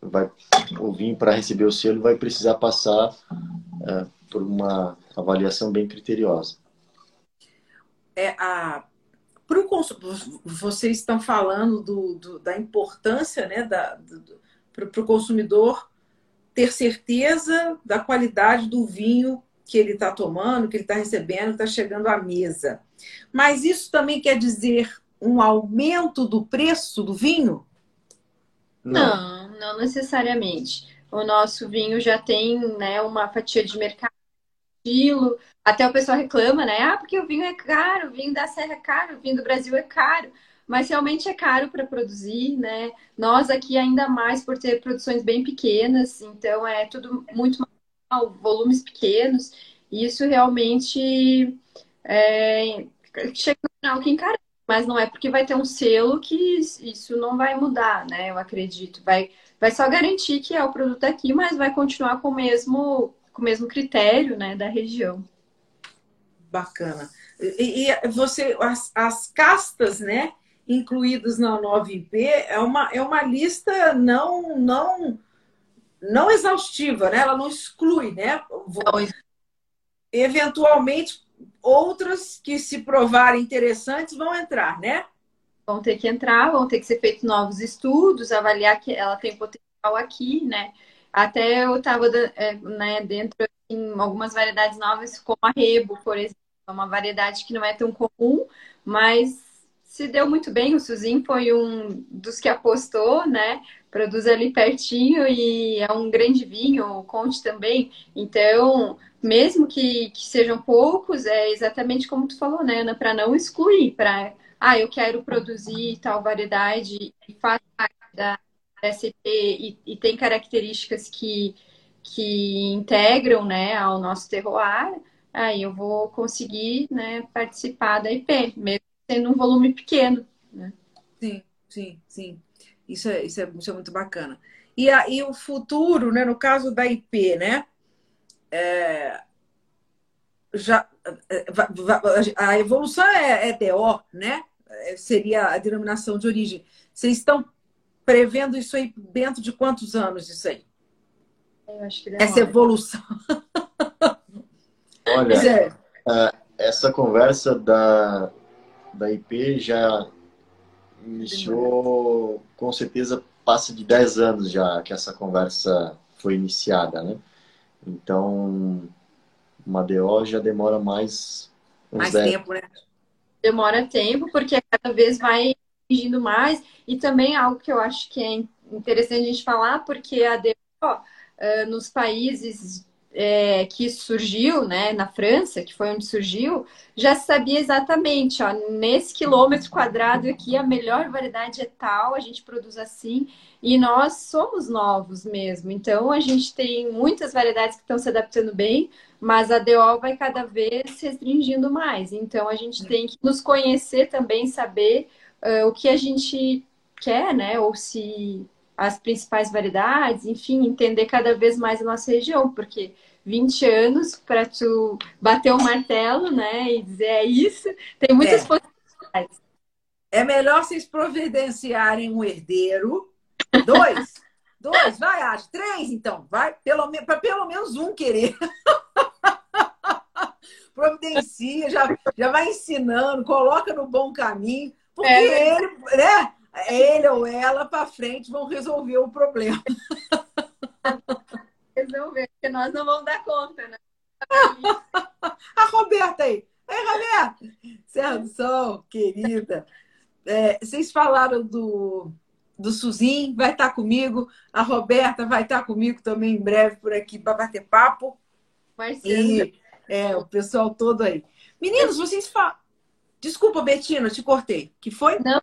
Speaker 3: vai o vinho para receber o selo vai precisar passar uh, por uma avaliação bem criteriosa.
Speaker 1: É a Pro, vocês estão falando do, do, da importância né, da, para o consumidor ter certeza da qualidade do vinho que ele está tomando, que ele está recebendo, que está chegando à mesa. Mas isso também quer dizer um aumento do preço do vinho?
Speaker 2: Não, não, não necessariamente. O nosso vinho já tem né, uma fatia de mercado estilo. Até o pessoal reclama, né? Ah, porque o vinho é caro, o vinho da Serra é caro, o vinho do Brasil é caro. Mas realmente é caro para produzir, né? Nós aqui ainda mais por ter produções bem pequenas, então é tudo muito mal, volumes pequenos. E isso realmente é, chega no final que encarece. Mas não é porque vai ter um selo que isso não vai mudar, né? Eu acredito. Vai, vai só garantir que é o produto aqui, mas vai continuar com o mesmo, com o mesmo critério né, da região.
Speaker 1: Bacana. E, e você, as, as castas, né? incluídas na 9IP é uma, é uma lista não, não, não exaustiva, né? Ela não exclui, né? Eventualmente, outras que se provarem interessantes vão entrar, né?
Speaker 2: Vão ter que entrar, vão ter que ser feitos novos estudos, avaliar que ela tem potencial aqui, né? Até eu estava é, né, dentro em algumas variedades novas, como a Rebo, por exemplo, é uma variedade que não é tão comum, mas se deu muito bem. O Suzin foi um dos que apostou, né? Produz ali pertinho e é um grande vinho, o Conte também. Então, mesmo que, que sejam poucos, é exatamente como tu falou, né, Ana? Para não excluir, para, ah, eu quero produzir tal variedade e faz parte da SCP e, e tem características que, que integram, né, ao nosso terroir, aí eu vou conseguir, né, participar da IP, mesmo sendo um volume pequeno. Né?
Speaker 1: Sim, sim, sim. Isso é, isso é, isso é muito bacana. E aí o futuro, né, no caso da IP, né? É, já, é, a evolução é, é DO, né? É, seria a denominação de origem. Vocês estão prevendo isso aí dentro de quantos anos isso aí? Essa evolução.
Speaker 3: Olha, é. essa conversa da, da IP já iniciou, com certeza passa de 10 anos já que essa conversa foi iniciada, né? Então, uma DO já demora mais
Speaker 1: mais 10... tempo, né?
Speaker 2: Demora tempo, porque cada vez vai exigindo mais. E também algo que eu acho que é interessante a gente falar, porque a DO, uh, nos países é, que surgiu, né, na França, que foi onde surgiu, já sabia exatamente, ó, nesse quilômetro quadrado aqui a melhor variedade é tal, a gente produz assim, e nós somos novos mesmo. Então a gente tem muitas variedades que estão se adaptando bem, mas a DO vai cada vez se restringindo mais. Então a gente tem que nos conhecer também, saber uh, o que a gente quer, né, ou se as principais variedades, enfim, entender cada vez mais a nossa região, porque 20 anos para tu bater o martelo, né, e dizer é isso, tem muitas é. possibilidades.
Speaker 1: É melhor vocês providenciarem um herdeiro, dois, dois, vai, acho, três então, vai, pelo, para pelo menos um querer. Providencia, já, já vai ensinando, coloca no bom caminho, porque é. ele, né, ele ou ela para frente vão resolver o problema.
Speaker 2: resolver, porque nós não vamos dar conta, né?
Speaker 1: a Roberta aí. Ei, Roberta! Serra do Sol, querida. É, vocês falaram do, do Suzin, vai estar comigo. A Roberta vai estar comigo também em breve por aqui para bater papo.
Speaker 2: Marcelo.
Speaker 1: E é, o pessoal todo aí. Meninos, vocês falam. Desculpa, Betina, te cortei. Que foi?
Speaker 2: Não,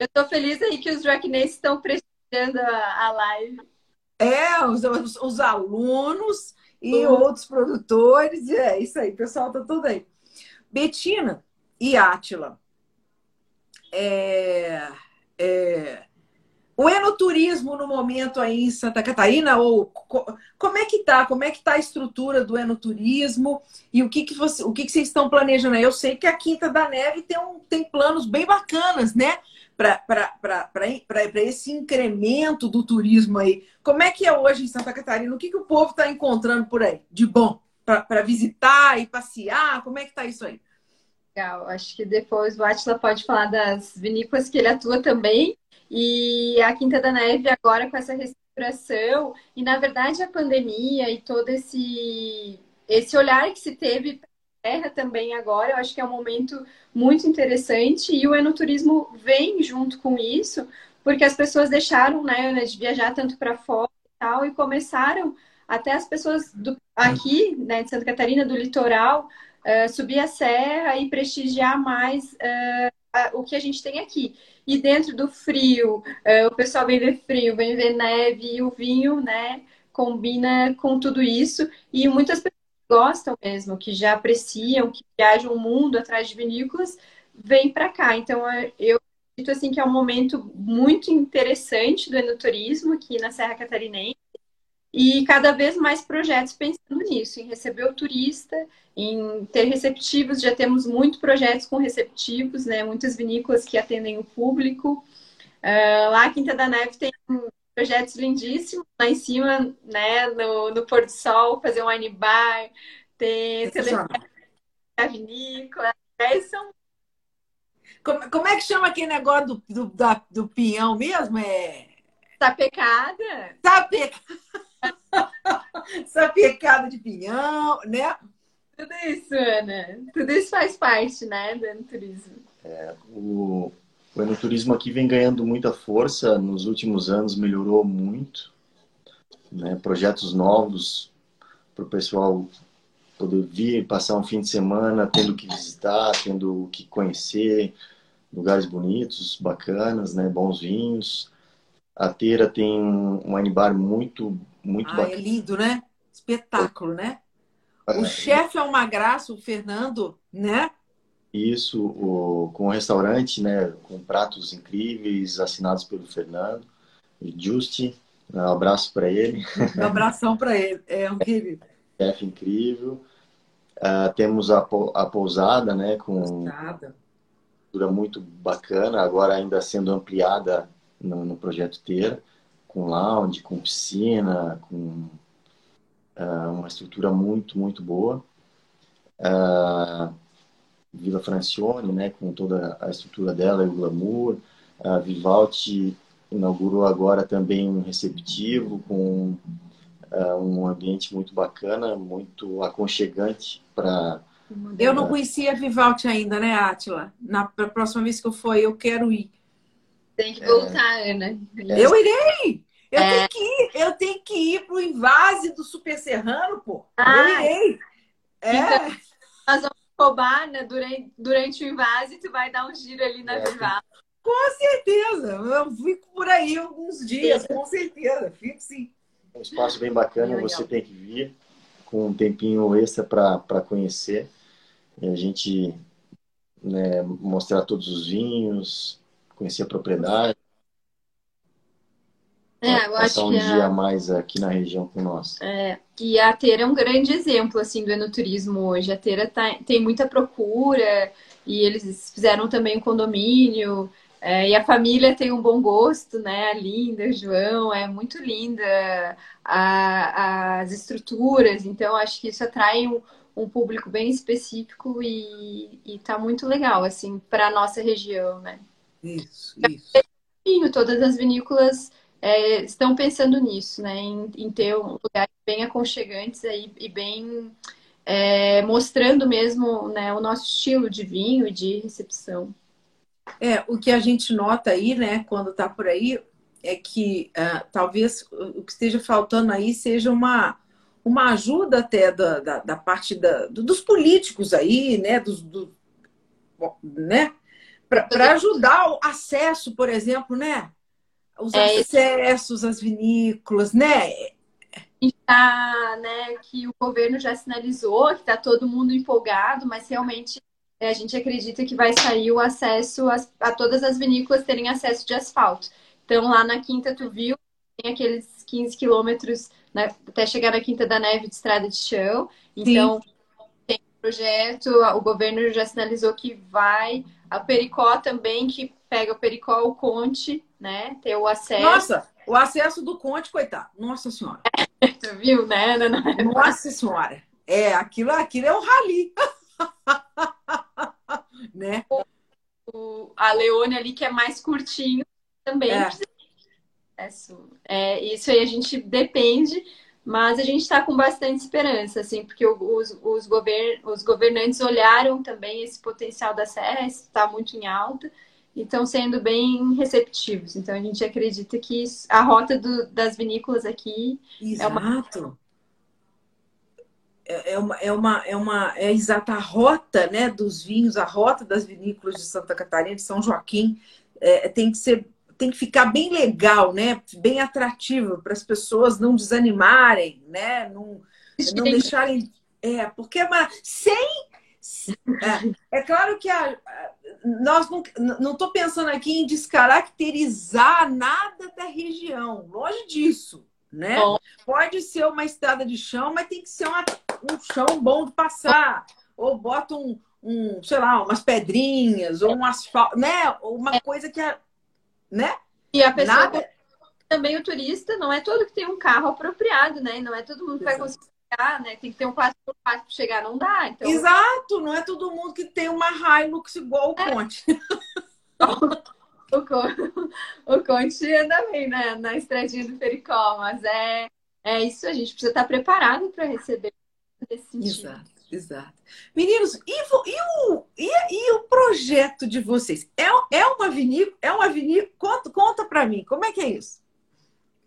Speaker 2: eu estou feliz aí que os Dragnês estão prestigiando a, a live.
Speaker 1: É, os, os, os alunos e uhum. outros produtores. É isso aí, pessoal tá tudo aí. Betina e Átila. É, é, o enoturismo no momento aí em Santa Catarina, ou como é que tá? Como é que tá a estrutura do enoturismo e o que, que, você, o que, que vocês estão planejando aí? Eu sei que a Quinta da Neve tem, um, tem planos bem bacanas, né? Para esse incremento do turismo aí. Como é que é hoje em Santa Catarina? O que, que o povo está encontrando por aí de bom para visitar e passear? Como é que está isso aí?
Speaker 2: Legal, acho que depois o Atila pode falar das vinícolas que ele atua também. E a Quinta da Neve agora com essa reestruturação e na verdade a pandemia e todo esse esse olhar que se teve terra também agora, eu acho que é um momento muito interessante e o enoturismo vem junto com isso, porque as pessoas deixaram né, de viajar tanto para fora e tal, e começaram até as pessoas do, aqui, né, de Santa Catarina, do litoral, uh, subir a serra e prestigiar mais uh, a, o que a gente tem aqui. E dentro do frio, uh, o pessoal vem ver frio, vem ver neve, e o vinho, né, combina com tudo isso, e muitas pessoas gostam mesmo, que já apreciam, que viajam o mundo atrás de vinícolas, vêm para cá. Então, é, eu acredito assim, que é um momento muito interessante do enoturismo aqui na Serra Catarinense e cada vez mais projetos pensando nisso, em receber o turista, em ter receptivos. Já temos muitos projetos com receptivos, né? Muitas vinícolas que atendem o público. Uh, lá, Quinta da Neve tem projetos lindíssimos lá em cima, né? No, no pôr do sol, fazer um wine bar, ter a vinícola. É, são
Speaker 1: como, como, é que chama aquele negócio do, do, da, do pinhão mesmo? É...
Speaker 2: Sapecada?
Speaker 1: Sapecada. Sapecada de pinhão, né?
Speaker 2: Tudo isso, Ana. Tudo isso faz parte, né, do turismo.
Speaker 3: É, o, o enoturismo aqui vem ganhando muita força. Nos últimos anos melhorou muito. Né? Projetos novos para o pessoal poder vir, passar um fim de semana tendo que visitar, tendo que conhecer lugares bonitos, bacanas, né? bons vinhos. A Teira tem um wine bar muito, muito
Speaker 1: ah,
Speaker 3: bacana.
Speaker 1: É lindo, né? Espetáculo, né? O é. chefe é uma graça, o Fernando, né?
Speaker 3: Isso, o, com o restaurante, né? Com pratos incríveis, assinados pelo Fernando. Justi, um abraço para ele.
Speaker 1: Um abração para ele, é um querido.
Speaker 3: Chefe incrível. Uh, temos a, a pousada, né? Com pousada. muito bacana, agora ainda sendo ampliada no, no projeto Ter, com lounge, com piscina, com uh, uma estrutura muito, muito boa. Uh, Vila Francione, né, com toda a estrutura dela e o glamour. A Vivaldi inaugurou agora também um receptivo com uh, um ambiente muito bacana, muito aconchegante para
Speaker 1: eu não conhecia a Vivaldi ainda, né, Atila? Na próxima vez que eu for, eu quero ir.
Speaker 2: Tem que voltar, é. Ana.
Speaker 1: Eu irei! Eu é. tenho que ir, eu tenho que ir pro invase do Super Serrano, pô. Ah, eu irei. É. Então,
Speaker 2: nós vamos roubar, né? Durante, durante o invase, tu vai dar um giro ali na é.
Speaker 1: Com certeza. Eu fico por aí alguns dias, com certeza. Fico sim.
Speaker 3: Um espaço bem bacana, você tem que vir com um tempinho extra para conhecer. E a gente né, mostrar todos os vinhos, conhecer a propriedade.
Speaker 2: É, eu acho
Speaker 3: um
Speaker 2: que
Speaker 3: dia a mais aqui na região com nós.
Speaker 2: É, e a Teira é um grande exemplo assim do enoturismo hoje. A Teira tá, tem muita procura e eles fizeram também um condomínio. É, e a família tem um bom gosto, né? A Linda, João, é muito linda a, as estruturas. Então, acho que isso atrai um, um público bem específico e, e tá muito legal, assim, para a nossa região, né?
Speaker 1: Isso, isso.
Speaker 2: Todas as vinícolas é, estão pensando nisso, né? Em, em, ter um lugar bem aconchegantes aí e bem é, mostrando mesmo né, o nosso estilo de vinho e de recepção.
Speaker 1: É, o que a gente nota aí, né, quando está por aí, é que uh, talvez o que esteja faltando aí seja uma, uma ajuda até da, da, da parte da, dos políticos aí, né, dos, do, né, para ajudar o acesso, por exemplo, né, os é, acessos às vinícolas, né?
Speaker 2: Tá, né, que o governo já sinalizou que está todo mundo empolgado, mas realmente é, a gente acredita que vai sair o acesso a, a, todas as vinícolas terem acesso de asfalto. Então, lá na Quinta tu viu, tem aqueles 15 quilômetros né, até chegar na Quinta da Neve de estrada de chão. Então, Sim. tem um projeto, o governo já sinalizou que vai. A Pericó também, que pega o Pericó, o Conte, né? Ter o acesso.
Speaker 1: Nossa, o acesso do Conte, coitado. Nossa Senhora.
Speaker 2: tu viu, né?
Speaker 1: Nossa Senhora. É, aquilo, aquilo é um rali. né?
Speaker 2: O, a Leone ali, que é mais curtinho, também é. É, isso aí a gente depende, mas a gente está com bastante esperança, assim, porque os, os, govern, os governantes olharam também esse potencial da Serra, está muito em alta, e estão sendo bem receptivos. Então a gente acredita que a rota do, das vinícolas aqui
Speaker 1: Exato. é uma é, é uma, é uma, é uma é exata a rota né, dos vinhos, a rota das vinícolas de Santa Catarina, de São Joaquim, é, tem que ser tem que ficar bem legal, né? Bem atrativo para as pessoas não desanimarem, né? Não, não deixarem É, porque é sem. É, é claro que a, nós não estou pensando aqui em descaracterizar nada da região, longe disso, né? Bom. Pode ser uma estrada de chão, mas tem que ser uma, um chão bom de passar, ou bota um, um, sei lá, umas pedrinhas, ou um asfalto, né? Ou uma é. coisa que é, né?
Speaker 2: E a pessoa Nada... também o turista não é todo que tem um carro apropriado, né? Não é todo mundo que vai conseguir chegar, né? Tem que ter um 4x4 para chegar, não dá. Então...
Speaker 1: Exato, não é todo mundo que tem uma Hilux igual o é. Conte.
Speaker 2: o, Conte, o Conte anda bem né? na estradinha do Pericó, mas é, é isso, a gente precisa estar preparado para receber esse.
Speaker 1: Exato. Exato. Meninos, e, e, o, e, e, o projeto de vocês? É, é uma vinícola? É uma vinícola? Conta, conta para mim, como é que é isso?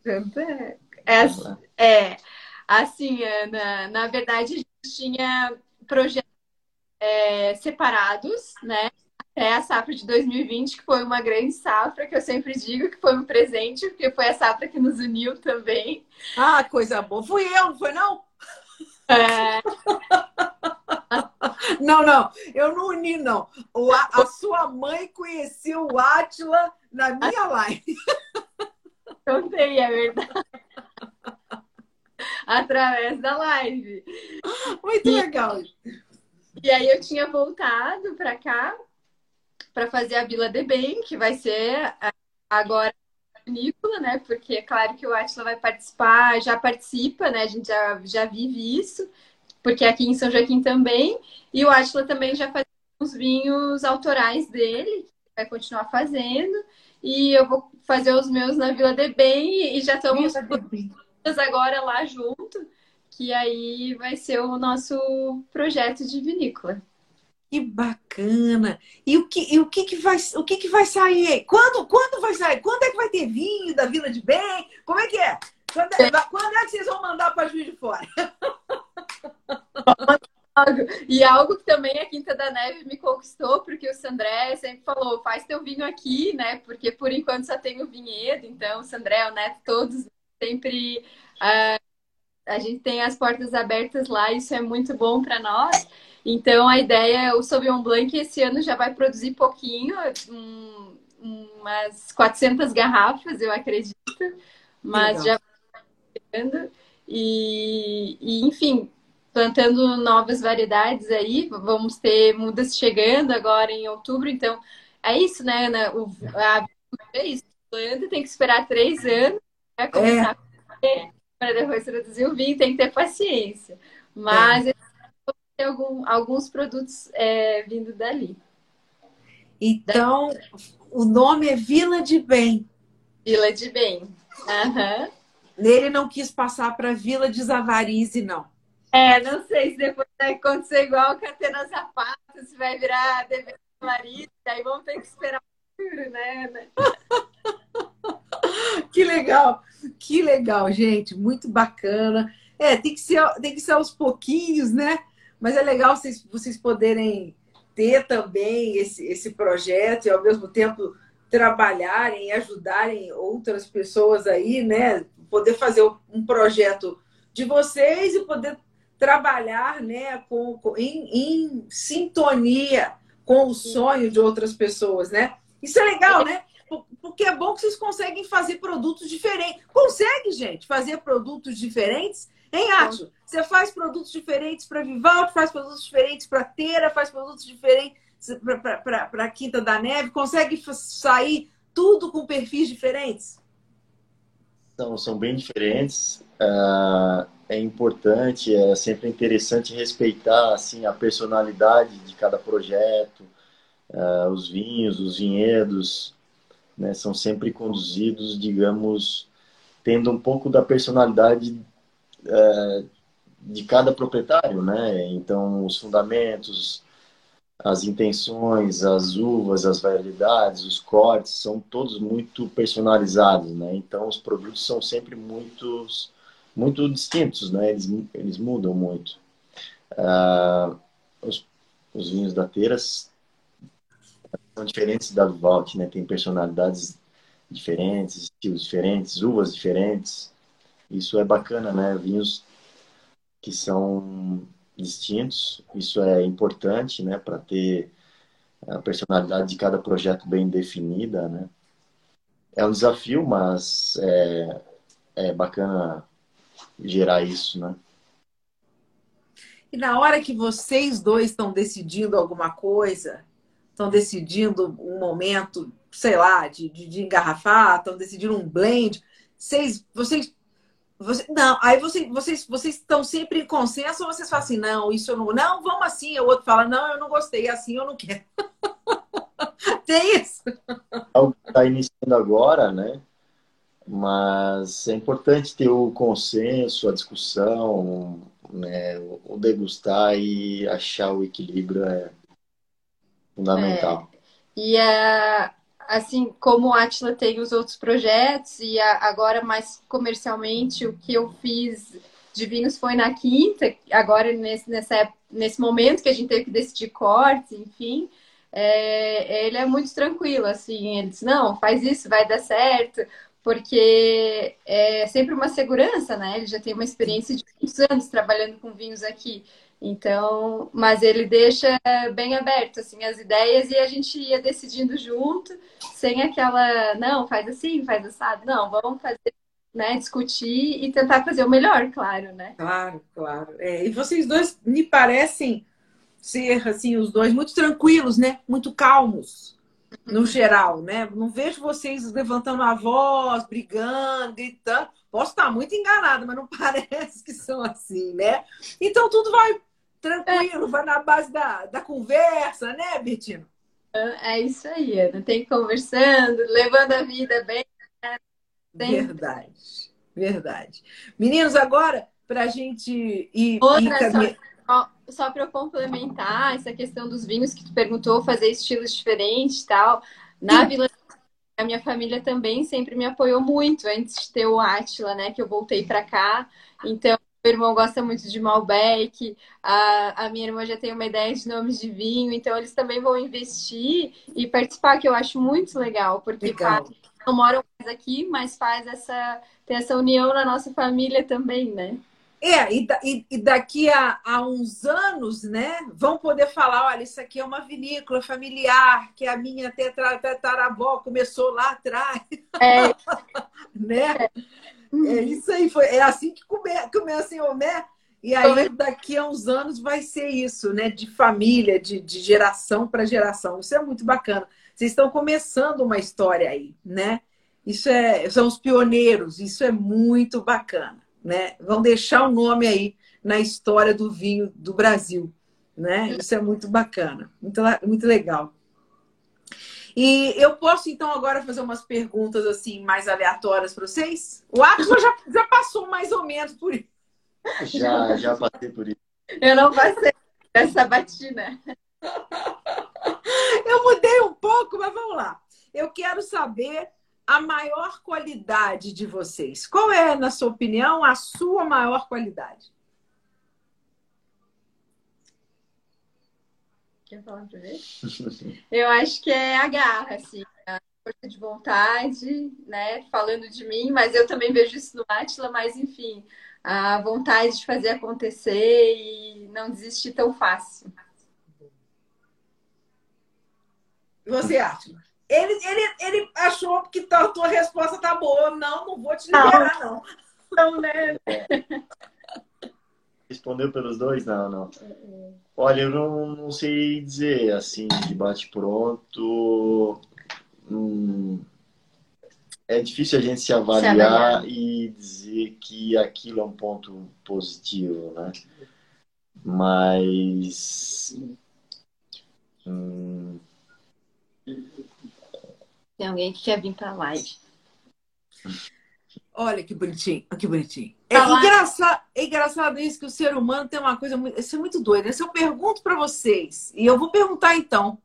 Speaker 2: É, é assim, Ana, na verdade, a gente tinha projetos é, separados, né? Até a safra de 2020, que foi uma grande safra, que eu sempre digo que foi um presente, porque foi a safra que nos uniu também.
Speaker 1: Ah, coisa boa. Fui eu, não foi não? É... Não, não, eu não uni, não. O, a, a sua mãe conheceu o Átila na minha live.
Speaker 2: Contei, é verdade. Através da live.
Speaker 1: Muito e, legal.
Speaker 2: E aí eu tinha voltado para cá para fazer a Vila de Bem, que vai ser agora vinícola, né? Porque é claro que o Atila vai participar, já participa, né? A gente já, já vive isso, porque aqui em São Joaquim também. E o Atila também já faz uns vinhos autorais dele, vai continuar fazendo. E eu vou fazer os meus na Vila de Bem e já estamos agora lá junto, que aí vai ser o nosso projeto de vinícola.
Speaker 1: Que bacana! E o que, e o que, que, vai, o que, que vai sair? Quando, quando vai sair? Quando é que vai ter vinho da Vila de Bem? Como é que é? Quando é, quando é que vocês vão mandar para Juiz de Fora?
Speaker 2: E algo que também a Quinta da Neve me conquistou, porque o Sandré sempre falou, faz teu vinho aqui, né? Porque por enquanto só tem o vinhedo, então o Sandré, o Neto, todos sempre uh, a gente tem as portas abertas lá, isso é muito bom para nós. Então, a ideia, o Sauvignon Blanc esse ano já vai produzir pouquinho, um, umas 400 garrafas, eu acredito, mas Legal. já vai e, e, enfim, plantando novas variedades aí, vamos ter mudas chegando agora em outubro, então é isso, né, Ana? O, a, é isso, planta tem que esperar três anos para começar é. para depois produzir o vinho, tem que ter paciência. Mas é ter algum, alguns produtos é, vindo dali.
Speaker 1: Então, o nome é Vila de Bem.
Speaker 2: Vila de Bem. Uhum.
Speaker 1: Nele não quis passar para Vila de Zavarize, não.
Speaker 2: É, não sei se depois vai acontecer igual Catena Zapata, se vai virar DV Zavarize, aí vamos ter que esperar o futuro, né,
Speaker 1: que legal, que legal, gente, muito bacana. É, tem que ser, tem que ser aos pouquinhos, né? Mas é legal vocês, vocês poderem ter também esse, esse projeto e, ao mesmo tempo, trabalharem, ajudarem outras pessoas aí, né? Poder fazer um projeto de vocês e poder trabalhar né, com, com em, em, sintonia com o sonho de outras pessoas, né? Isso é legal, né? Porque é bom que vocês conseguem fazer produtos diferentes. Consegue, gente, fazer produtos diferentes Hein, Átio? Você faz produtos diferentes para Vivaldi, faz produtos diferentes para Teira, faz produtos diferentes para Quinta da Neve, consegue sair tudo com perfis diferentes?
Speaker 3: São, são bem diferentes. Uh, é importante, é sempre interessante respeitar assim a personalidade de cada projeto, uh, os vinhos, os vinhedos, né, são sempre conduzidos, digamos, tendo um pouco da personalidade é, de cada proprietário, né? Então, os fundamentos, as intenções, as uvas, as variedades, os cortes, são todos muito personalizados, né? Então, os produtos são sempre muito, muito distintos, né? Eles, eles mudam muito. Uh, os, os vinhos da Teiras são diferentes da Vivaldi, né? Tem personalidades diferentes, estilos diferentes, uvas diferentes. Isso é bacana, né? Vinhos que são distintos. Isso é importante, né, para ter a personalidade de cada projeto bem definida, né? É um desafio, mas é, é bacana gerar isso, né?
Speaker 1: E na hora que vocês dois estão decidindo alguma coisa, estão decidindo um momento, sei lá, de, de, de engarrafar, estão decidindo um blend, vocês, vocês você, não, aí você, vocês, vocês estão sempre em consenso ou vocês falam assim, não, isso eu não. Não, vamos assim. O outro fala, não, eu não gostei, assim eu não quero. Tem isso.
Speaker 3: Está iniciando agora, né? Mas é importante ter o consenso, a discussão, né? o degustar e achar o equilíbrio é fundamental.
Speaker 2: É. E assim como o Atila tem os outros projetos e agora mais comercialmente o que eu fiz de vinhos foi na quinta, agora nesse, nessa, nesse momento que a gente teve que decidir cortes, enfim, é, ele é muito tranquilo, assim, ele diz, não, faz isso, vai dar certo, porque é sempre uma segurança, né? Ele já tem uma experiência de muitos anos trabalhando com vinhos aqui. Então, mas ele deixa bem aberto assim as ideias e a gente ia decidindo junto, sem aquela, não, faz assim, faz assado. Não, vamos fazer, né, discutir e tentar fazer o melhor, claro, né?
Speaker 1: Claro, claro. É, e vocês dois me parecem ser assim os dois muito tranquilos, né? Muito calmos no geral, né? Não vejo vocês levantando a voz, brigando, gritando. Posso estar muito enganada, mas não parece que são assim, né? Então tudo vai tranquilo, vai na base da, da conversa, né, Bettina?
Speaker 2: É isso aí, Ana. Tem conversando, levando a vida bem. Né?
Speaker 1: Tem... Verdade, verdade. Meninos, agora, para a gente ir.
Speaker 2: Outra, ir só, só para eu complementar essa questão dos vinhos que tu perguntou, fazer estilos diferentes e tal. Na Sim. Vila a minha família também sempre me apoiou muito antes de ter o Átila, né? Que eu voltei para cá. Então, meu irmão gosta muito de Malbec, a, a minha irmã já tem uma ideia de nomes de vinho, então eles também vão investir e participar, que eu acho muito legal, porque legal. não moram mais aqui, mas faz essa, tem essa união na nossa família também, né?
Speaker 1: É, e, e, e daqui a, a, uns anos, né, vão poder falar, olha, isso aqui é uma vinícola familiar, que a minha tetaravó começou lá atrás. É. né? É. É isso aí, foi, é assim que come, começa em Homé. E aí, daqui a uns anos, vai ser isso, né? De família, de, de geração para geração. Isso é muito bacana. Vocês estão começando uma história aí, né? Isso é, são os pioneiros, isso é muito bacana, né? Vão deixar o nome aí na história do vinho do Brasil, né? Isso é muito bacana, muito, muito legal. E eu posso, então, agora fazer umas perguntas assim mais aleatórias para vocês? O Atlas já, já passou mais ou menos por isso.
Speaker 3: Já, já passei por isso.
Speaker 2: Eu não passei essa batina.
Speaker 1: Eu mudei um pouco, mas vamos lá. Eu quero saber a maior qualidade de vocês. Qual é, na sua opinião, a sua maior qualidade?
Speaker 2: Quer falar pra ver? Eu acho que é a garra, assim, a força de vontade, né? Falando de mim, mas eu também vejo isso no Atila, mas enfim, a vontade de fazer acontecer e não desistir tão fácil.
Speaker 1: Você, Atila? Ele, ele, ele achou que a tua resposta tá boa. Não, não vou te liberar, não. Não, não né?
Speaker 3: Respondeu pelos dois? Não, não. Olha, eu não, não sei dizer, assim, de bate-pronto. Hum, é difícil a gente se avaliar, se e dizer que aquilo é um ponto positivo, né? Mas. Hum...
Speaker 2: Tem alguém que quer vir para a live.
Speaker 1: Olha que bonitinho, que bonitinho. É tá engraçado, é engraçado isso que o ser humano tem uma coisa muito, isso é muito doido. Né? Se eu pergunto para vocês, e eu vou perguntar então,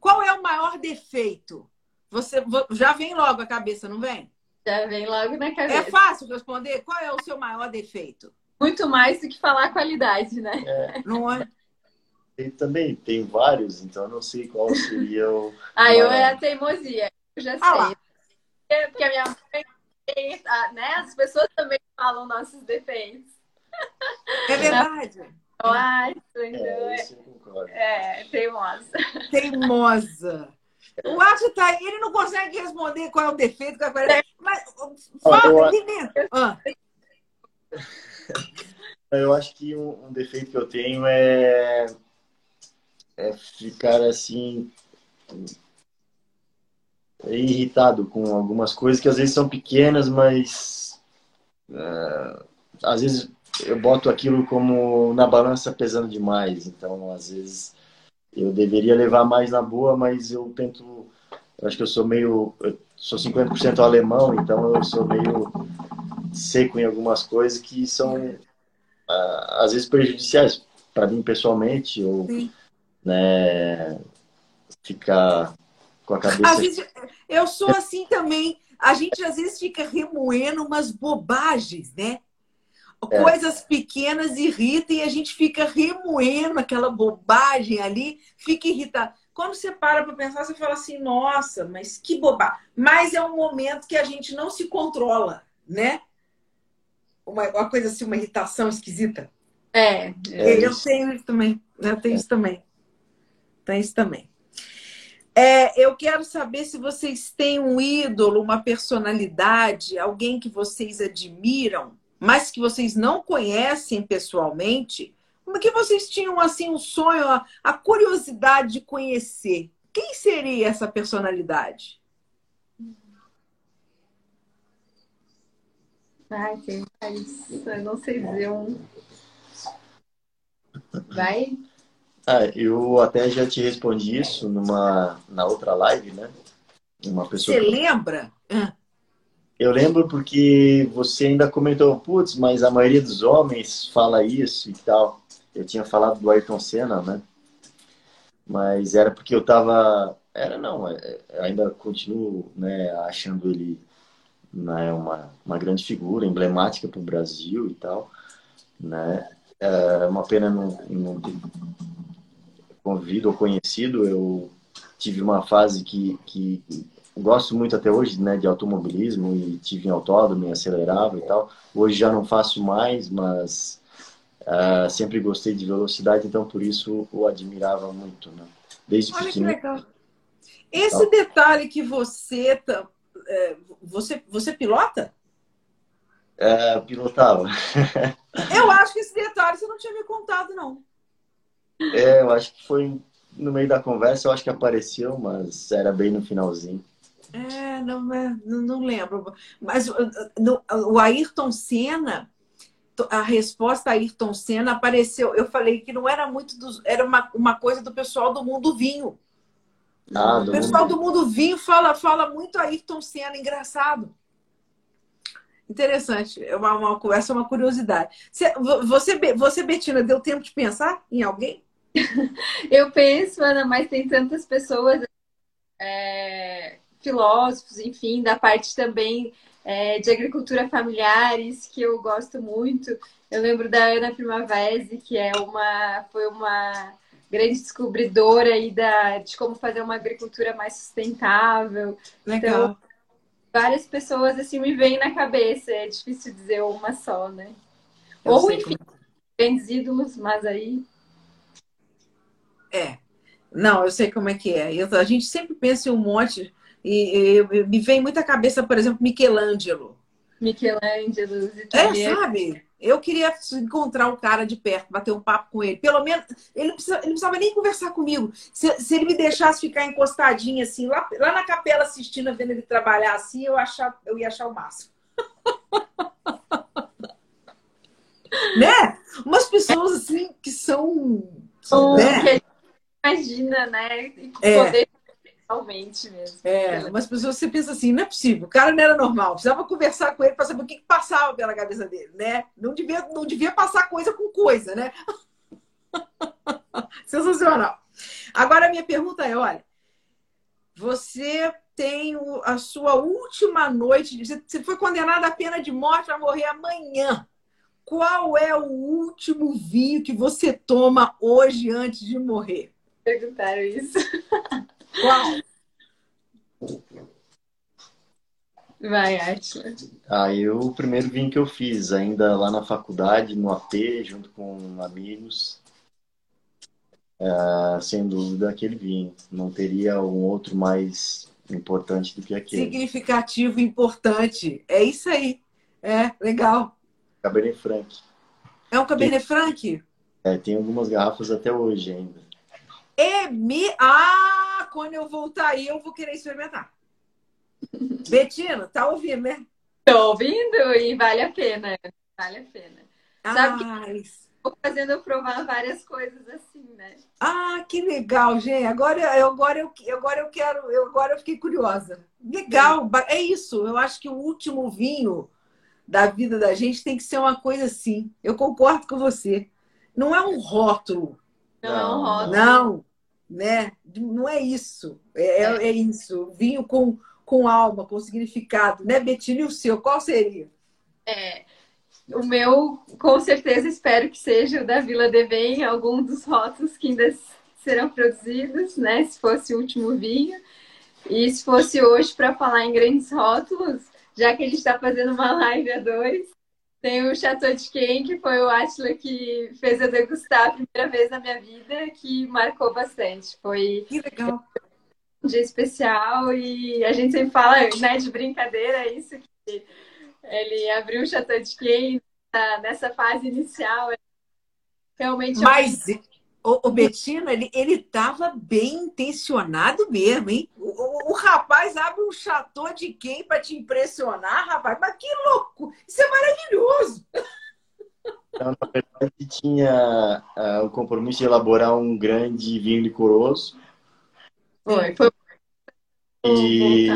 Speaker 1: qual é o maior defeito? Você já vem logo a cabeça, não vem?
Speaker 2: Já vem logo na cabeça.
Speaker 1: É fácil responder. Qual é o seu maior defeito?
Speaker 2: Muito mais do que falar qualidade, né?
Speaker 3: É. Não é? Tem, também tem vários, então eu não sei qual seria o.
Speaker 2: ah, eu é a teimosia. Eu já ah, sei. Lá. Porque a minha mãe né? As pessoas também falam nossos defeitos.
Speaker 1: É verdade.
Speaker 2: Eu acho, então. É, é, teimosa.
Speaker 1: Teimosa. O Acho tá ele não consegue responder qual é o defeito, qual é... mas fala,
Speaker 3: eu, ah. eu acho que um, um, defeito que eu tenho é, é ficar assim irritado com algumas coisas que às vezes são pequenas, mas uh, às vezes eu boto aquilo como na balança pesando demais. Então, às vezes eu deveria levar mais na boa, mas eu tento. Eu acho que eu sou meio. Eu sou 50% alemão, então eu sou meio seco em algumas coisas que são uh, às vezes prejudiciais para mim pessoalmente ou Sim. né ficar com a cabeça.
Speaker 1: Às vezes, eu sou assim também. A gente às vezes fica remoendo umas bobagens, né? É. Coisas pequenas irritam e a gente fica remoendo aquela bobagem ali, fica irritado. Quando você para para pensar, você fala assim: nossa, mas que bobagem. Mas é um momento que a gente não se controla, né? Uma, uma coisa assim, uma irritação esquisita.
Speaker 2: É.
Speaker 1: é eu tenho isso também. Eu tenho isso também. Tem isso também. É, eu quero saber se vocês têm um ídolo, uma personalidade, alguém que vocês admiram, mas que vocês não conhecem pessoalmente. Como que vocês tinham assim um sonho, a, curiosidade de conhecer? Quem seria essa personalidade?
Speaker 2: Ai, tem isso. Eu não sei dizer um. Vai.
Speaker 3: Ah, eu até já te respondi isso numa na outra live, né?
Speaker 1: Uma pessoa. Você que... lembra?
Speaker 3: Eu lembro porque você ainda comentou, putz, mas a maioria dos homens fala isso e tal. Eu tinha falado do Ayrton Senna, né? Mas era porque eu tava. Era não, é, é, ainda continuo né, achando ele né, uma, uma grande figura, emblemática para o Brasil e tal. Né? É uma pena não, não ter convivido ou conhecido. Eu tive uma fase que, que gosto muito até hoje né, de automobilismo e tive em autódromo e acelerava e tal. Hoje já não faço mais, mas uh, sempre gostei de velocidade, então por isso o admirava muito, né? Desde
Speaker 1: Olha pequeno. que legal. Esse então, detalhe que você, é, você você pilota?
Speaker 3: É, pilotava.
Speaker 1: eu acho que esse detalhe você não tinha me contado, não.
Speaker 3: É, eu acho que foi no meio da conversa, eu acho que apareceu, mas era bem no finalzinho.
Speaker 1: É, não, é, não, não lembro. Mas no, o Ayrton Senna, a resposta a Ayrton Senna apareceu. Eu falei que não era muito dos, era uma, uma coisa do pessoal do mundo vinho. Ah, o pessoal mundo... do mundo vinho fala, fala muito Ayrton Senna, engraçado. Interessante, é uma, uma, essa é uma curiosidade. Você, você, você, Betina, deu tempo de pensar em alguém?
Speaker 2: Eu penso, Ana, mas tem tantas pessoas é, filósofos, enfim, da parte também é, de agricultura familiares, que eu gosto muito. Eu lembro da Ana Primavera, que é uma, foi uma grande descobridora aí da, de como fazer uma agricultura mais sustentável. Legal. Então, várias pessoas assim me vêm na cabeça, é difícil dizer uma só, né? Eu Ou, enfim, como... grandes ídolos, mas aí.
Speaker 1: É. Não, eu sei como é que é. Eu, a gente sempre pensa em um monte e, e, me vem muita cabeça, por exemplo, Michelangelo.
Speaker 2: Michelangelo,
Speaker 1: É, sabe? Eu queria encontrar o cara de perto, bater um papo com ele. Pelo menos, ele não, precisava, ele não precisava nem conversar comigo. Se, se, ele me deixasse ficar encostadinho assim, lá, lá na capela assistindo, vendo ele trabalhar assim, eu, achar, eu ia achar o máximo. né? Umas pessoas assim que são.
Speaker 2: Oh, né? que imagina, né? É. Poder Realmente mesmo.
Speaker 1: É, umas pessoas você pensa assim, não é possível, o cara não era normal, precisava conversar com ele para saber o que, que, passava pela cabeça dele, né? Não devia, não devia passar coisa com coisa, né? Sensacional. Agora a minha pergunta é, olha, você tem a sua última noite, você foi condenado à pena de morte, vai morrer amanhã. Qual é o último vinho que você toma hoje antes de morrer?
Speaker 2: Perguntaram isso.
Speaker 1: Qual?
Speaker 2: Vai, Atila.
Speaker 3: Aí eu, o primeiro vinho que eu fiz, ainda lá na faculdade, no AP, junto com amigos, é, sem dúvida aquele vinho. Não teria um outro mais importante do que aquele.
Speaker 1: Significativo, importante. É isso aí. É, legal.
Speaker 3: Cabernet Franc.
Speaker 1: É um Cabernet tem, Franc?
Speaker 3: É, tem algumas garrafas até hoje ainda.
Speaker 1: É me... Ah, quando eu voltar aí, eu vou querer experimentar. Betina, tá ouvindo, né?
Speaker 2: Tô ouvindo e vale a pena. Vale a pena. Sabe
Speaker 1: ah,
Speaker 2: que estou fazendo eu provar várias coisas assim, né?
Speaker 1: Ah, que legal, gente. Agora, eu, agora, eu, agora eu quero, eu, agora eu fiquei curiosa. Legal, é isso. Eu acho que o último vinho da vida da gente tem que ser uma coisa assim. Eu concordo com você. Não é um rótulo.
Speaker 2: Não, não é rótulo.
Speaker 1: Não, né? Não é isso. É, é. é isso. Vinho com com alma, com significado, né, Betina? E o seu, qual seria?
Speaker 2: É, o meu, com certeza, espero que seja o da Vila de Bem, algum dos rótulos que ainda serão produzidos, né? Se fosse o último vinho. E se fosse hoje para falar em grandes rótulos, já que a gente está fazendo uma live a dois, tem o Chateau de Quem, que foi o Atila que fez eu degustar a primeira vez na minha vida, que marcou bastante. Foi
Speaker 1: que legal
Speaker 2: um dia especial e a gente sempre fala, né, de brincadeira, isso que ele abriu o Chateau de Quem nessa fase inicial. Realmente.
Speaker 1: Mas o, o Betina, ele, ele tava bem intencionado mesmo, hein? O, o, o rapaz abre um Chateau de quem para te impressionar, rapaz? Mas que louco! Isso é maravilhoso!
Speaker 3: Então, na verdade, tinha uh, o compromisso de elaborar um grande vinho licoroso
Speaker 2: foi, foi.
Speaker 3: E,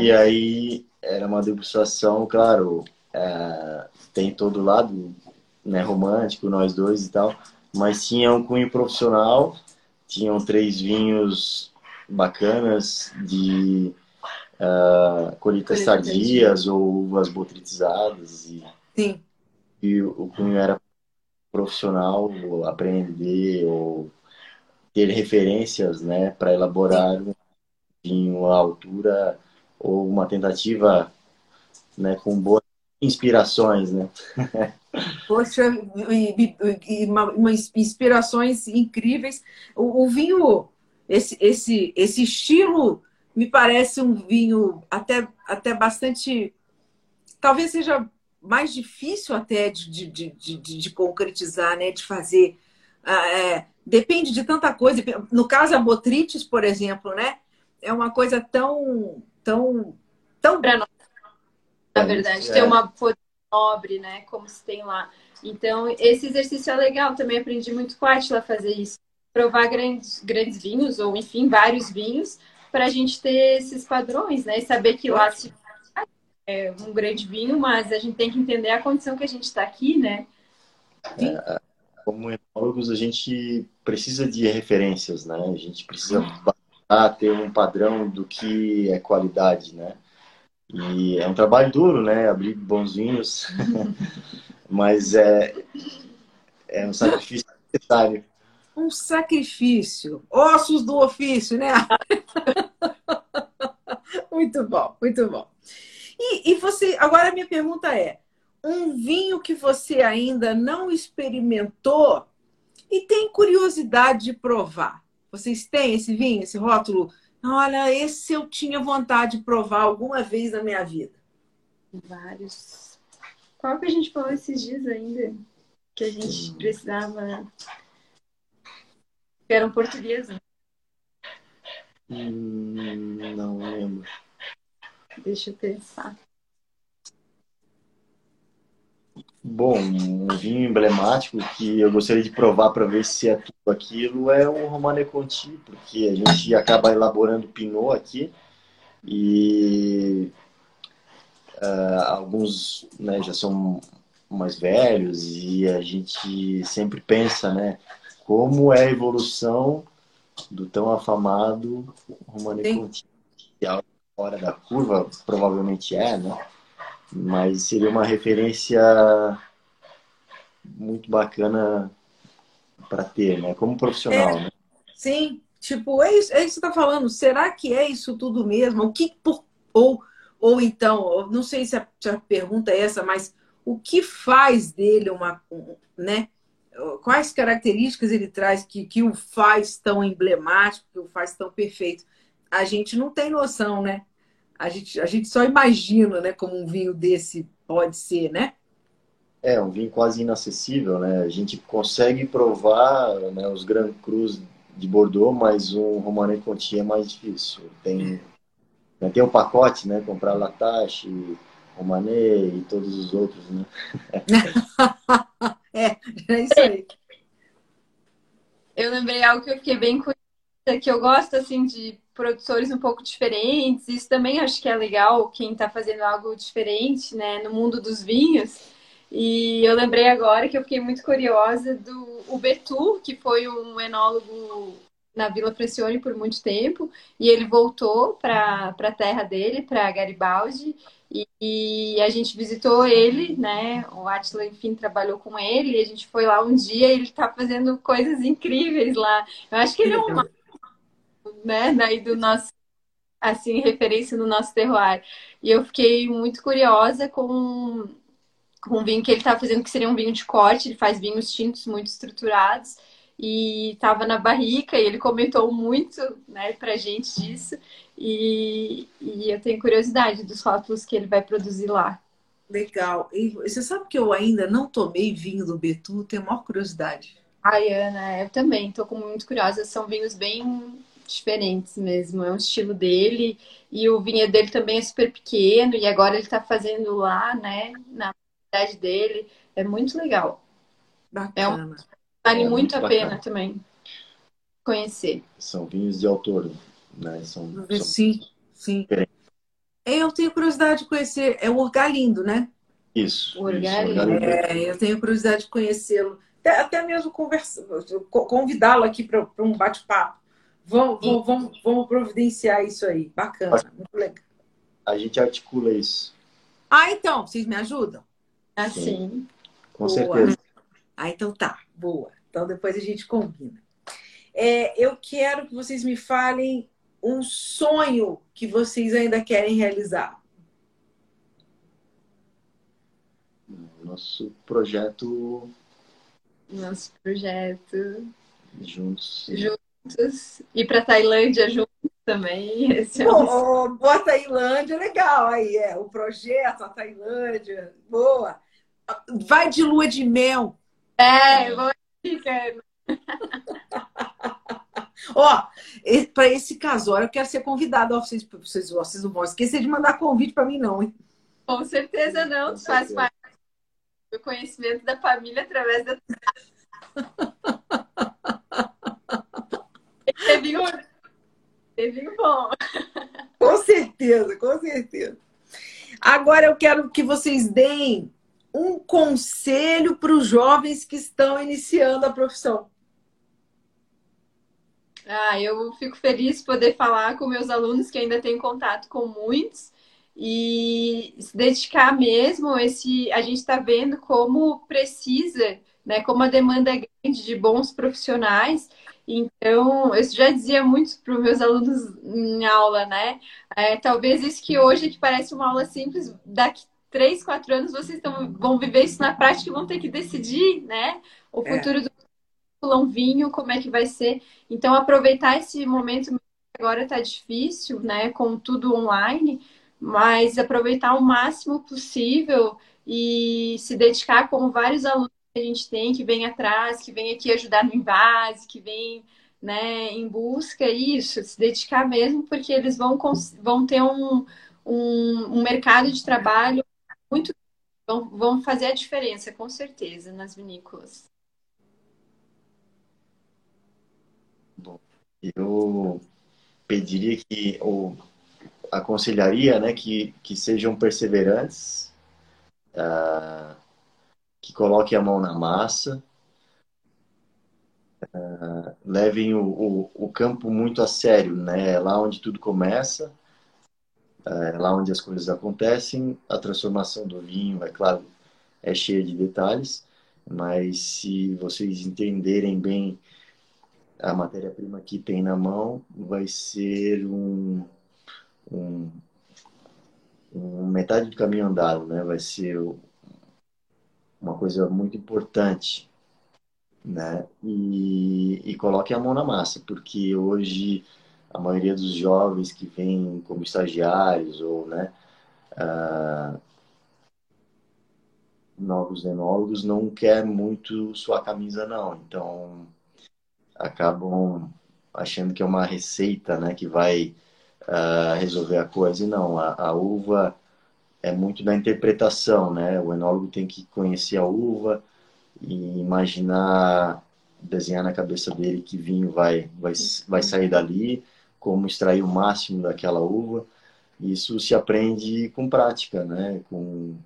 Speaker 3: e aí era uma degustação, claro, é, tem todo lado né, romântico, nós dois e tal, mas tinha um cunho profissional, tinham três vinhos bacanas de uh, colheitas tardias ou uvas botritizadas e,
Speaker 1: Sim.
Speaker 3: e o cunho era profissional, aprender ou ter referências né, para elaborar um vinho à altura ou uma tentativa né, com boas inspirações, né?
Speaker 1: Poxa, e, e, uma, uma, inspirações incríveis. O, o, vinho, esse, esse, esse estilo me parece um vinho até, até bastante. Talvez seja mais difícil até de, de, de, de, de concretizar, né? De fazer. Ah, é, depende de tanta coisa. No caso, a botrites, por exemplo, né? É uma coisa tão, tão, tão.
Speaker 2: Pra nós, na verdade, é. ter uma nobre, né? Como se tem lá. Então, esse exercício é legal. Também aprendi muito com a Atila a fazer isso. Provar grandes, grandes vinhos, ou enfim, vários vinhos, para a gente ter esses padrões, né? E saber que lá se é um grande vinho, mas a gente tem que entender a condição que a gente está aqui, né?
Speaker 3: É, como enólogos, a gente precisa de referências, né? A gente precisa ter um padrão do que é qualidade, né? E é um trabalho duro, né? Abrir bons vinhos, mas é, é um sacrifício necessário.
Speaker 1: Um sacrifício, ossos do ofício, né? muito bom, muito bom. E, e você, agora a minha pergunta é: um vinho que você ainda não experimentou e tem curiosidade de provar. Vocês têm esse vinho, esse rótulo? Olha, esse eu tinha vontade de provar alguma vez na minha vida.
Speaker 2: Vários. Qual que a gente falou esses dias ainda? Que a gente precisava. Que era um português, né?
Speaker 3: Hum, não lembro.
Speaker 2: Deixa eu pensar.
Speaker 3: Bom, um vinho emblemático que eu gostaria de provar para ver se é tudo aquilo é o Romane Conti, porque a gente acaba elaborando Pinot aqui e uh, alguns né, já são mais velhos e a gente sempre pensa, né, como é a evolução do tão afamado Romane. Conti. Que é fora da curva, provavelmente é, né? Mas seria uma referência muito bacana para ter, né? Como profissional,
Speaker 1: é,
Speaker 3: né?
Speaker 1: Sim, tipo, é isso, é isso que você está falando. Será que é isso tudo mesmo? O que por, ou Ou então, não sei se a, se a pergunta é essa, mas o que faz dele uma, né? Quais características ele traz que, que o faz tão emblemático, que o faz tão perfeito? A gente não tem noção, né? A gente, a gente só imagina, né, como um vinho desse pode ser, né?
Speaker 3: É, um vinho quase inacessível, né? A gente consegue provar né, os Grand Crus de Bordeaux, mas um Romanée Conti é mais difícil. Tem, né, tem o um pacote, né? Comprar Latache, Romanée e todos os outros, né?
Speaker 1: é, é isso aí.
Speaker 2: Eu lembrei algo que eu fiquei bem curiosa, que eu gosto, assim, de produtores um pouco diferentes. Isso também acho que é legal, quem está fazendo algo diferente, né? No mundo dos vinhos. E eu lembrei agora que eu fiquei muito curiosa do o Betu, que foi um enólogo na Vila Pressione por muito tempo, e ele voltou para a terra dele, para Garibaldi, e, e, a gente visitou ele, né? O Atila, enfim, trabalhou com ele, e a gente foi lá um dia e ele está fazendo coisas incríveis lá. Eu acho que ele é um né, daí do nosso assim, referência no nosso terroir. E eu fiquei muito curiosa com com um vinho que ele estava fazendo, que seria um vinho de corte, ele faz vinhos tintos muito estruturados, e estava na barrica, e ele comentou muito né, pra gente disso, e, e eu tenho curiosidade dos rótulos que ele vai produzir lá.
Speaker 1: Legal. E você sabe que eu ainda não tomei vinho do Betu, tenho maior curiosidade.
Speaker 2: Ai, Ana, eu também, estou muito curiosa. São vinhos bem diferentes mesmo. É um estilo dele. E o vinhedo dele também é super pequeno. E agora ele está fazendo lá, né, na cidade dele. É muito legal.
Speaker 1: Bacana. É um,
Speaker 2: vale é muito, muito a pena também conhecer.
Speaker 3: São vinhos de autor, né? São,
Speaker 1: são... Sim, sim. Eu tenho curiosidade de conhecer. É o Orgalindo, né?
Speaker 3: Isso.
Speaker 1: Orgalindo. É, eu tenho curiosidade de conhecê-lo. Até, até mesmo convidá-lo aqui para um bate-papo. Vamos, vamos, vamos, vamos providenciar isso aí. Bacana, muito legal.
Speaker 3: A gente articula isso.
Speaker 1: Ah, então, vocês me ajudam?
Speaker 2: Assim.
Speaker 3: Com boa. certeza.
Speaker 1: Ah, então tá, boa. Então depois a gente combina. É, eu quero que vocês me falem um sonho que vocês ainda querem realizar.
Speaker 3: Nosso projeto.
Speaker 2: Nosso projeto.
Speaker 3: Juntos.
Speaker 2: Juntos. Ir para Tailândia juntos também. Esse
Speaker 1: Bom, é boa Tailândia, legal aí, é. O projeto, a Tailândia, boa. Vai de lua de mel.
Speaker 2: É, vou ficando.
Speaker 1: Ó, para esse casório eu quero ser convidado. Ó, vocês, vocês, vocês não vão esquecer de mandar convite para mim, não, hein?
Speaker 2: Com certeza não. Tu faz parte do conhecimento da família através da. Teve um, teve um bom.
Speaker 1: Com certeza, com certeza. Agora eu quero que vocês deem um conselho para os jovens que estão iniciando a profissão?
Speaker 2: Ah, eu fico feliz de poder falar com meus alunos que ainda têm contato com muitos e se dedicar mesmo esse a gente está vendo como precisa né como a demanda é grande de bons profissionais então eu já dizia muito para os meus alunos em aula né é, talvez isso que hoje que parece uma aula simples daqui três, quatro anos vocês tão, vão viver isso na prática e vão ter que decidir, né? O é. futuro é. do pulão vinho, como é que vai ser. Então, aproveitar esse momento agora está difícil, né? Com tudo online, mas aproveitar o máximo possível e se dedicar como vários alunos a gente tem que vem atrás, que vem aqui ajudar no invase, que vem né, em busca isso, se dedicar mesmo, porque eles vão, vão ter um, um, um mercado de trabalho muito vão, vão fazer a diferença, com certeza, nas vinícolas.
Speaker 3: Bom, eu pediria que, ou aconselharia, né, que, que sejam perseverantes, uh, que coloquem a mão na massa, uh, levem o, o, o, campo muito a sério, né, é lá onde tudo começa, é lá onde as coisas acontecem. A transformação do vinho, é claro, é cheia de detalhes, mas se vocês entenderem bem a matéria-prima que tem na mão, vai ser um, um, metade do caminho andado, né? Vai ser uma coisa muito importante, né? E, e coloque a mão na massa, porque hoje a maioria dos jovens que vêm como estagiários ou, né? Uh, novos enólogos não quer muito sua camisa não, então acabam achando que é uma receita, né, que vai uh, resolver a coisa. E não, a, a, uva é muito da interpretação, né? O enólogo tem que conhecer a uva e imaginar, desenhar na cabeça dele que vinho vai, vai, vai sair dali, como extrair o máximo daquela uva. Isso se aprende com prática, né? Com,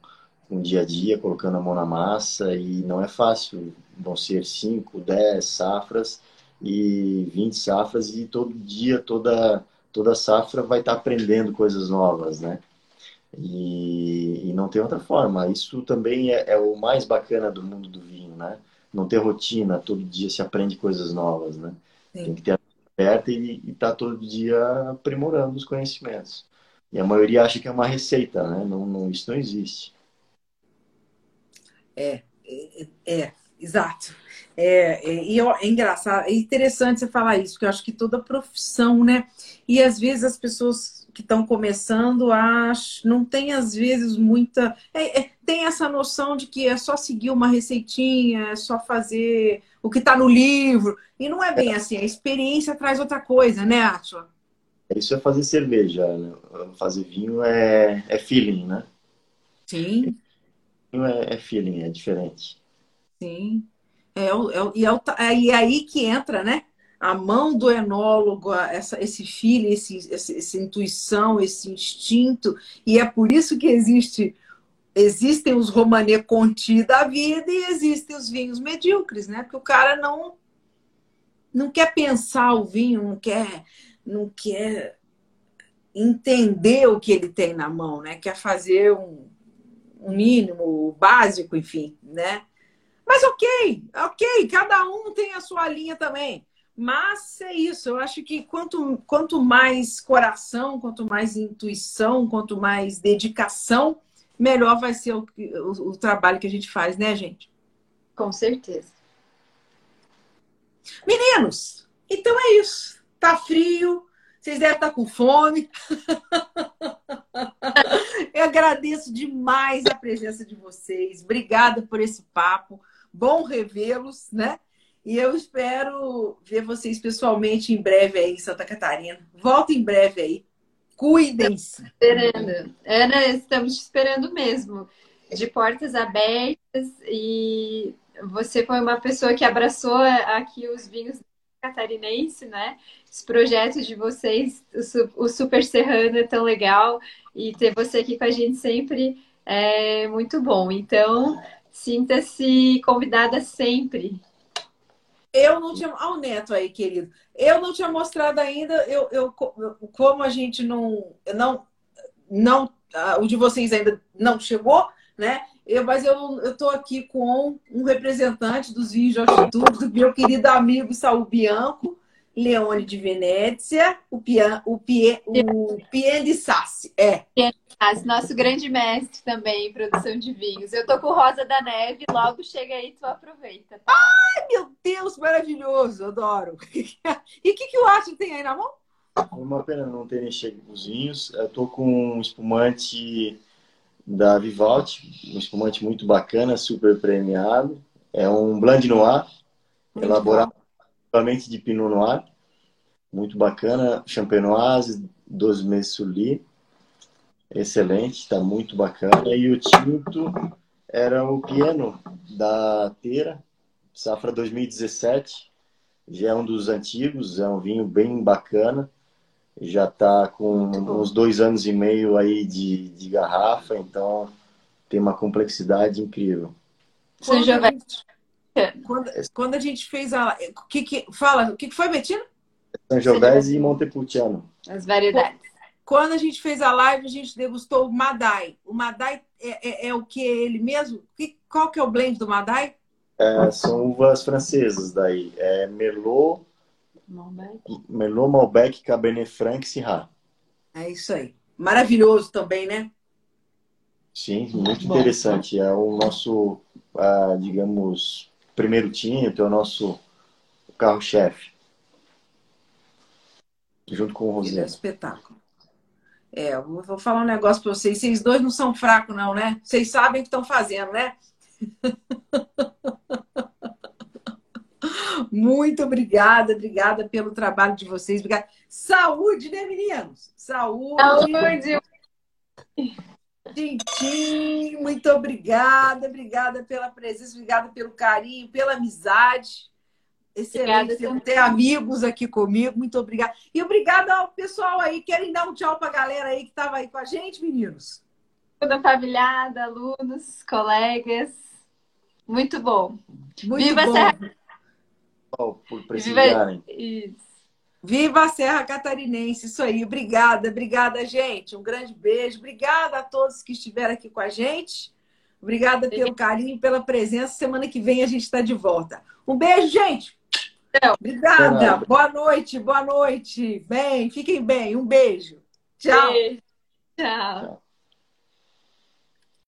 Speaker 3: com dia a dia, colocando a mão na massa e não é fácil. Vão ser 5, 10 safras e 20 safras e todo dia, toda, toda safra vai estar aprendendo coisas novas, né? E, e não tem outra forma. Isso também é, é, o mais bacana do mundo do vinho, né? Não ter rotina, todo dia se aprende coisas novas, né? Sim. Tem que ter a aberta e estar tá todo dia aprimorando os conhecimentos. E a maioria acha que é uma receita, né? Não, não, isso não existe.
Speaker 1: É, é, é exato. É, é, e é engraçado, é interessante você falar isso, porque eu acho que toda profissão, né? E às vezes as pessoas que estão começando acham, não tem às vezes muita. É, é, tem essa noção de que é só seguir uma receitinha, é só fazer o que está no livro. E não é bem assim, a experiência traz outra coisa, né, Atila?
Speaker 3: Isso é fazer cerveja, né? fazer vinho é, é feeling, né?
Speaker 1: Sim.
Speaker 3: Vinho é, é feeling, é diferente.
Speaker 1: Sim. É, é, e, é, é, e aí que entra, né? A mão do enólogo, essa, esse filho, esse, essa, essa intuição, esse instinto. E é por isso que existe existem os Romanée Conti da vida e existem os vinhos medíocres, né? Porque o cara não não quer pensar o vinho, não quer não quer entender o que ele tem na mão, né? Quer fazer um, um mínimo, básico, enfim, né? Mas ok, ok, cada um tem a sua linha também. Mas é isso, eu acho que quanto, quanto mais coração, quanto mais intuição, quanto mais dedicação, melhor vai ser o, o, o trabalho que a gente faz, né, gente?
Speaker 2: Com certeza.
Speaker 1: Meninos, então é isso. Tá frio, vocês devem estar com fome. Eu agradeço demais a presença de vocês. Obrigada por esse papo. Bom revê-los, né? E eu espero ver vocês pessoalmente em breve aí em Santa Catarina. Volta em breve aí. Cuidem-se.
Speaker 2: Esperando. Ana, estamos te esperando mesmo. De portas abertas e você foi uma pessoa que abraçou aqui os vinhos catarinense, né? Esse projeto de vocês, o Super Serrano é tão legal e ter você aqui com a gente sempre é muito bom. Então, Sinta-se convidada sempre.
Speaker 1: Eu não tinha. Olha o neto aí, querido. Eu não tinha mostrado ainda. Eu, eu, como a gente não. não, não o de vocês ainda não chegou, né? Eu, mas eu estou aqui com um representante dos vinhos de altitude, do meu querido amigo Saul Bianco, Leone de Venécia, o Pian, o Pie, o Pien de Sassi. É.
Speaker 2: Nosso grande mestre também em produção de vinhos. Eu tô com Rosa da Neve, logo chega aí, tu aproveita. Tá?
Speaker 1: Ai, meu Deus, maravilhoso, adoro. E o que, que o Arte tem aí na mão?
Speaker 3: Uma pena não terem chegado os vinhos. Eu tô com um espumante da Vivaldi, um espumante muito bacana, super premiado. É um Blanc Noir, muito elaborado principalmente de Pinot Noir, muito bacana. Champenoise, 12 meses Sully excelente, está muito bacana. E o tinto era o piano da Teira, safra 2017. Já é um dos antigos, é um vinho bem bacana. Já está com uns dois anos e meio aí de, de garrafa, então tem uma complexidade incrível.
Speaker 1: Giovanni. Quando, quando, a gente fez a. Que, que, fala, o que, que foi, Betina?
Speaker 3: São Giovese e Montepulciano.
Speaker 2: As variedades.
Speaker 1: Quando a gente fez a live, a gente degustou o Madai. O Madai é, é, é o que ele mesmo? Que, qual que é o blend do Madai?
Speaker 3: É, são uvas francesas daí. É Merlot, Malbec, Merlot, Malbec Cabernet Franc e Syrah.
Speaker 1: É isso aí. Maravilhoso também, né?
Speaker 3: Sim, muito Bom, interessante. É o nosso, uh, digamos, primeiro time, é o nosso carro-chefe. Junto com o.
Speaker 1: É um espetáculo. É, eu vou falar um negócio para vocês. Vocês dois não são fracos, não, né? Vocês sabem o que estão fazendo, né? Muito obrigada, obrigada pelo trabalho de vocês. Obrigada. Saúde, né, meninos? Saúde. Saúde. Tintim, muito obrigada, obrigada pela presença, obrigada pelo carinho, pela amizade. Excelente obrigada, ter amigos aqui comigo, muito obrigada. E obrigada ao pessoal aí. Querem dar um tchau para a galera aí que estava aí com a gente, meninos?
Speaker 2: Toda família, alunos, colegas. Muito bom.
Speaker 1: Muito Viva bom. Serra
Speaker 3: por prestigiarem.
Speaker 1: Viva... Viva a Serra Catarinense, isso aí. Obrigada, obrigada, gente. Um grande beijo. Obrigada a todos que estiveram aqui com a gente. Obrigada pelo carinho, pela presença. Semana que vem a gente está de volta. Um beijo, gente. Obrigada. Boa noite, boa noite. Bem, fiquem bem. Um beijo. Tchau. Beijo.
Speaker 2: Tchau. Tchau.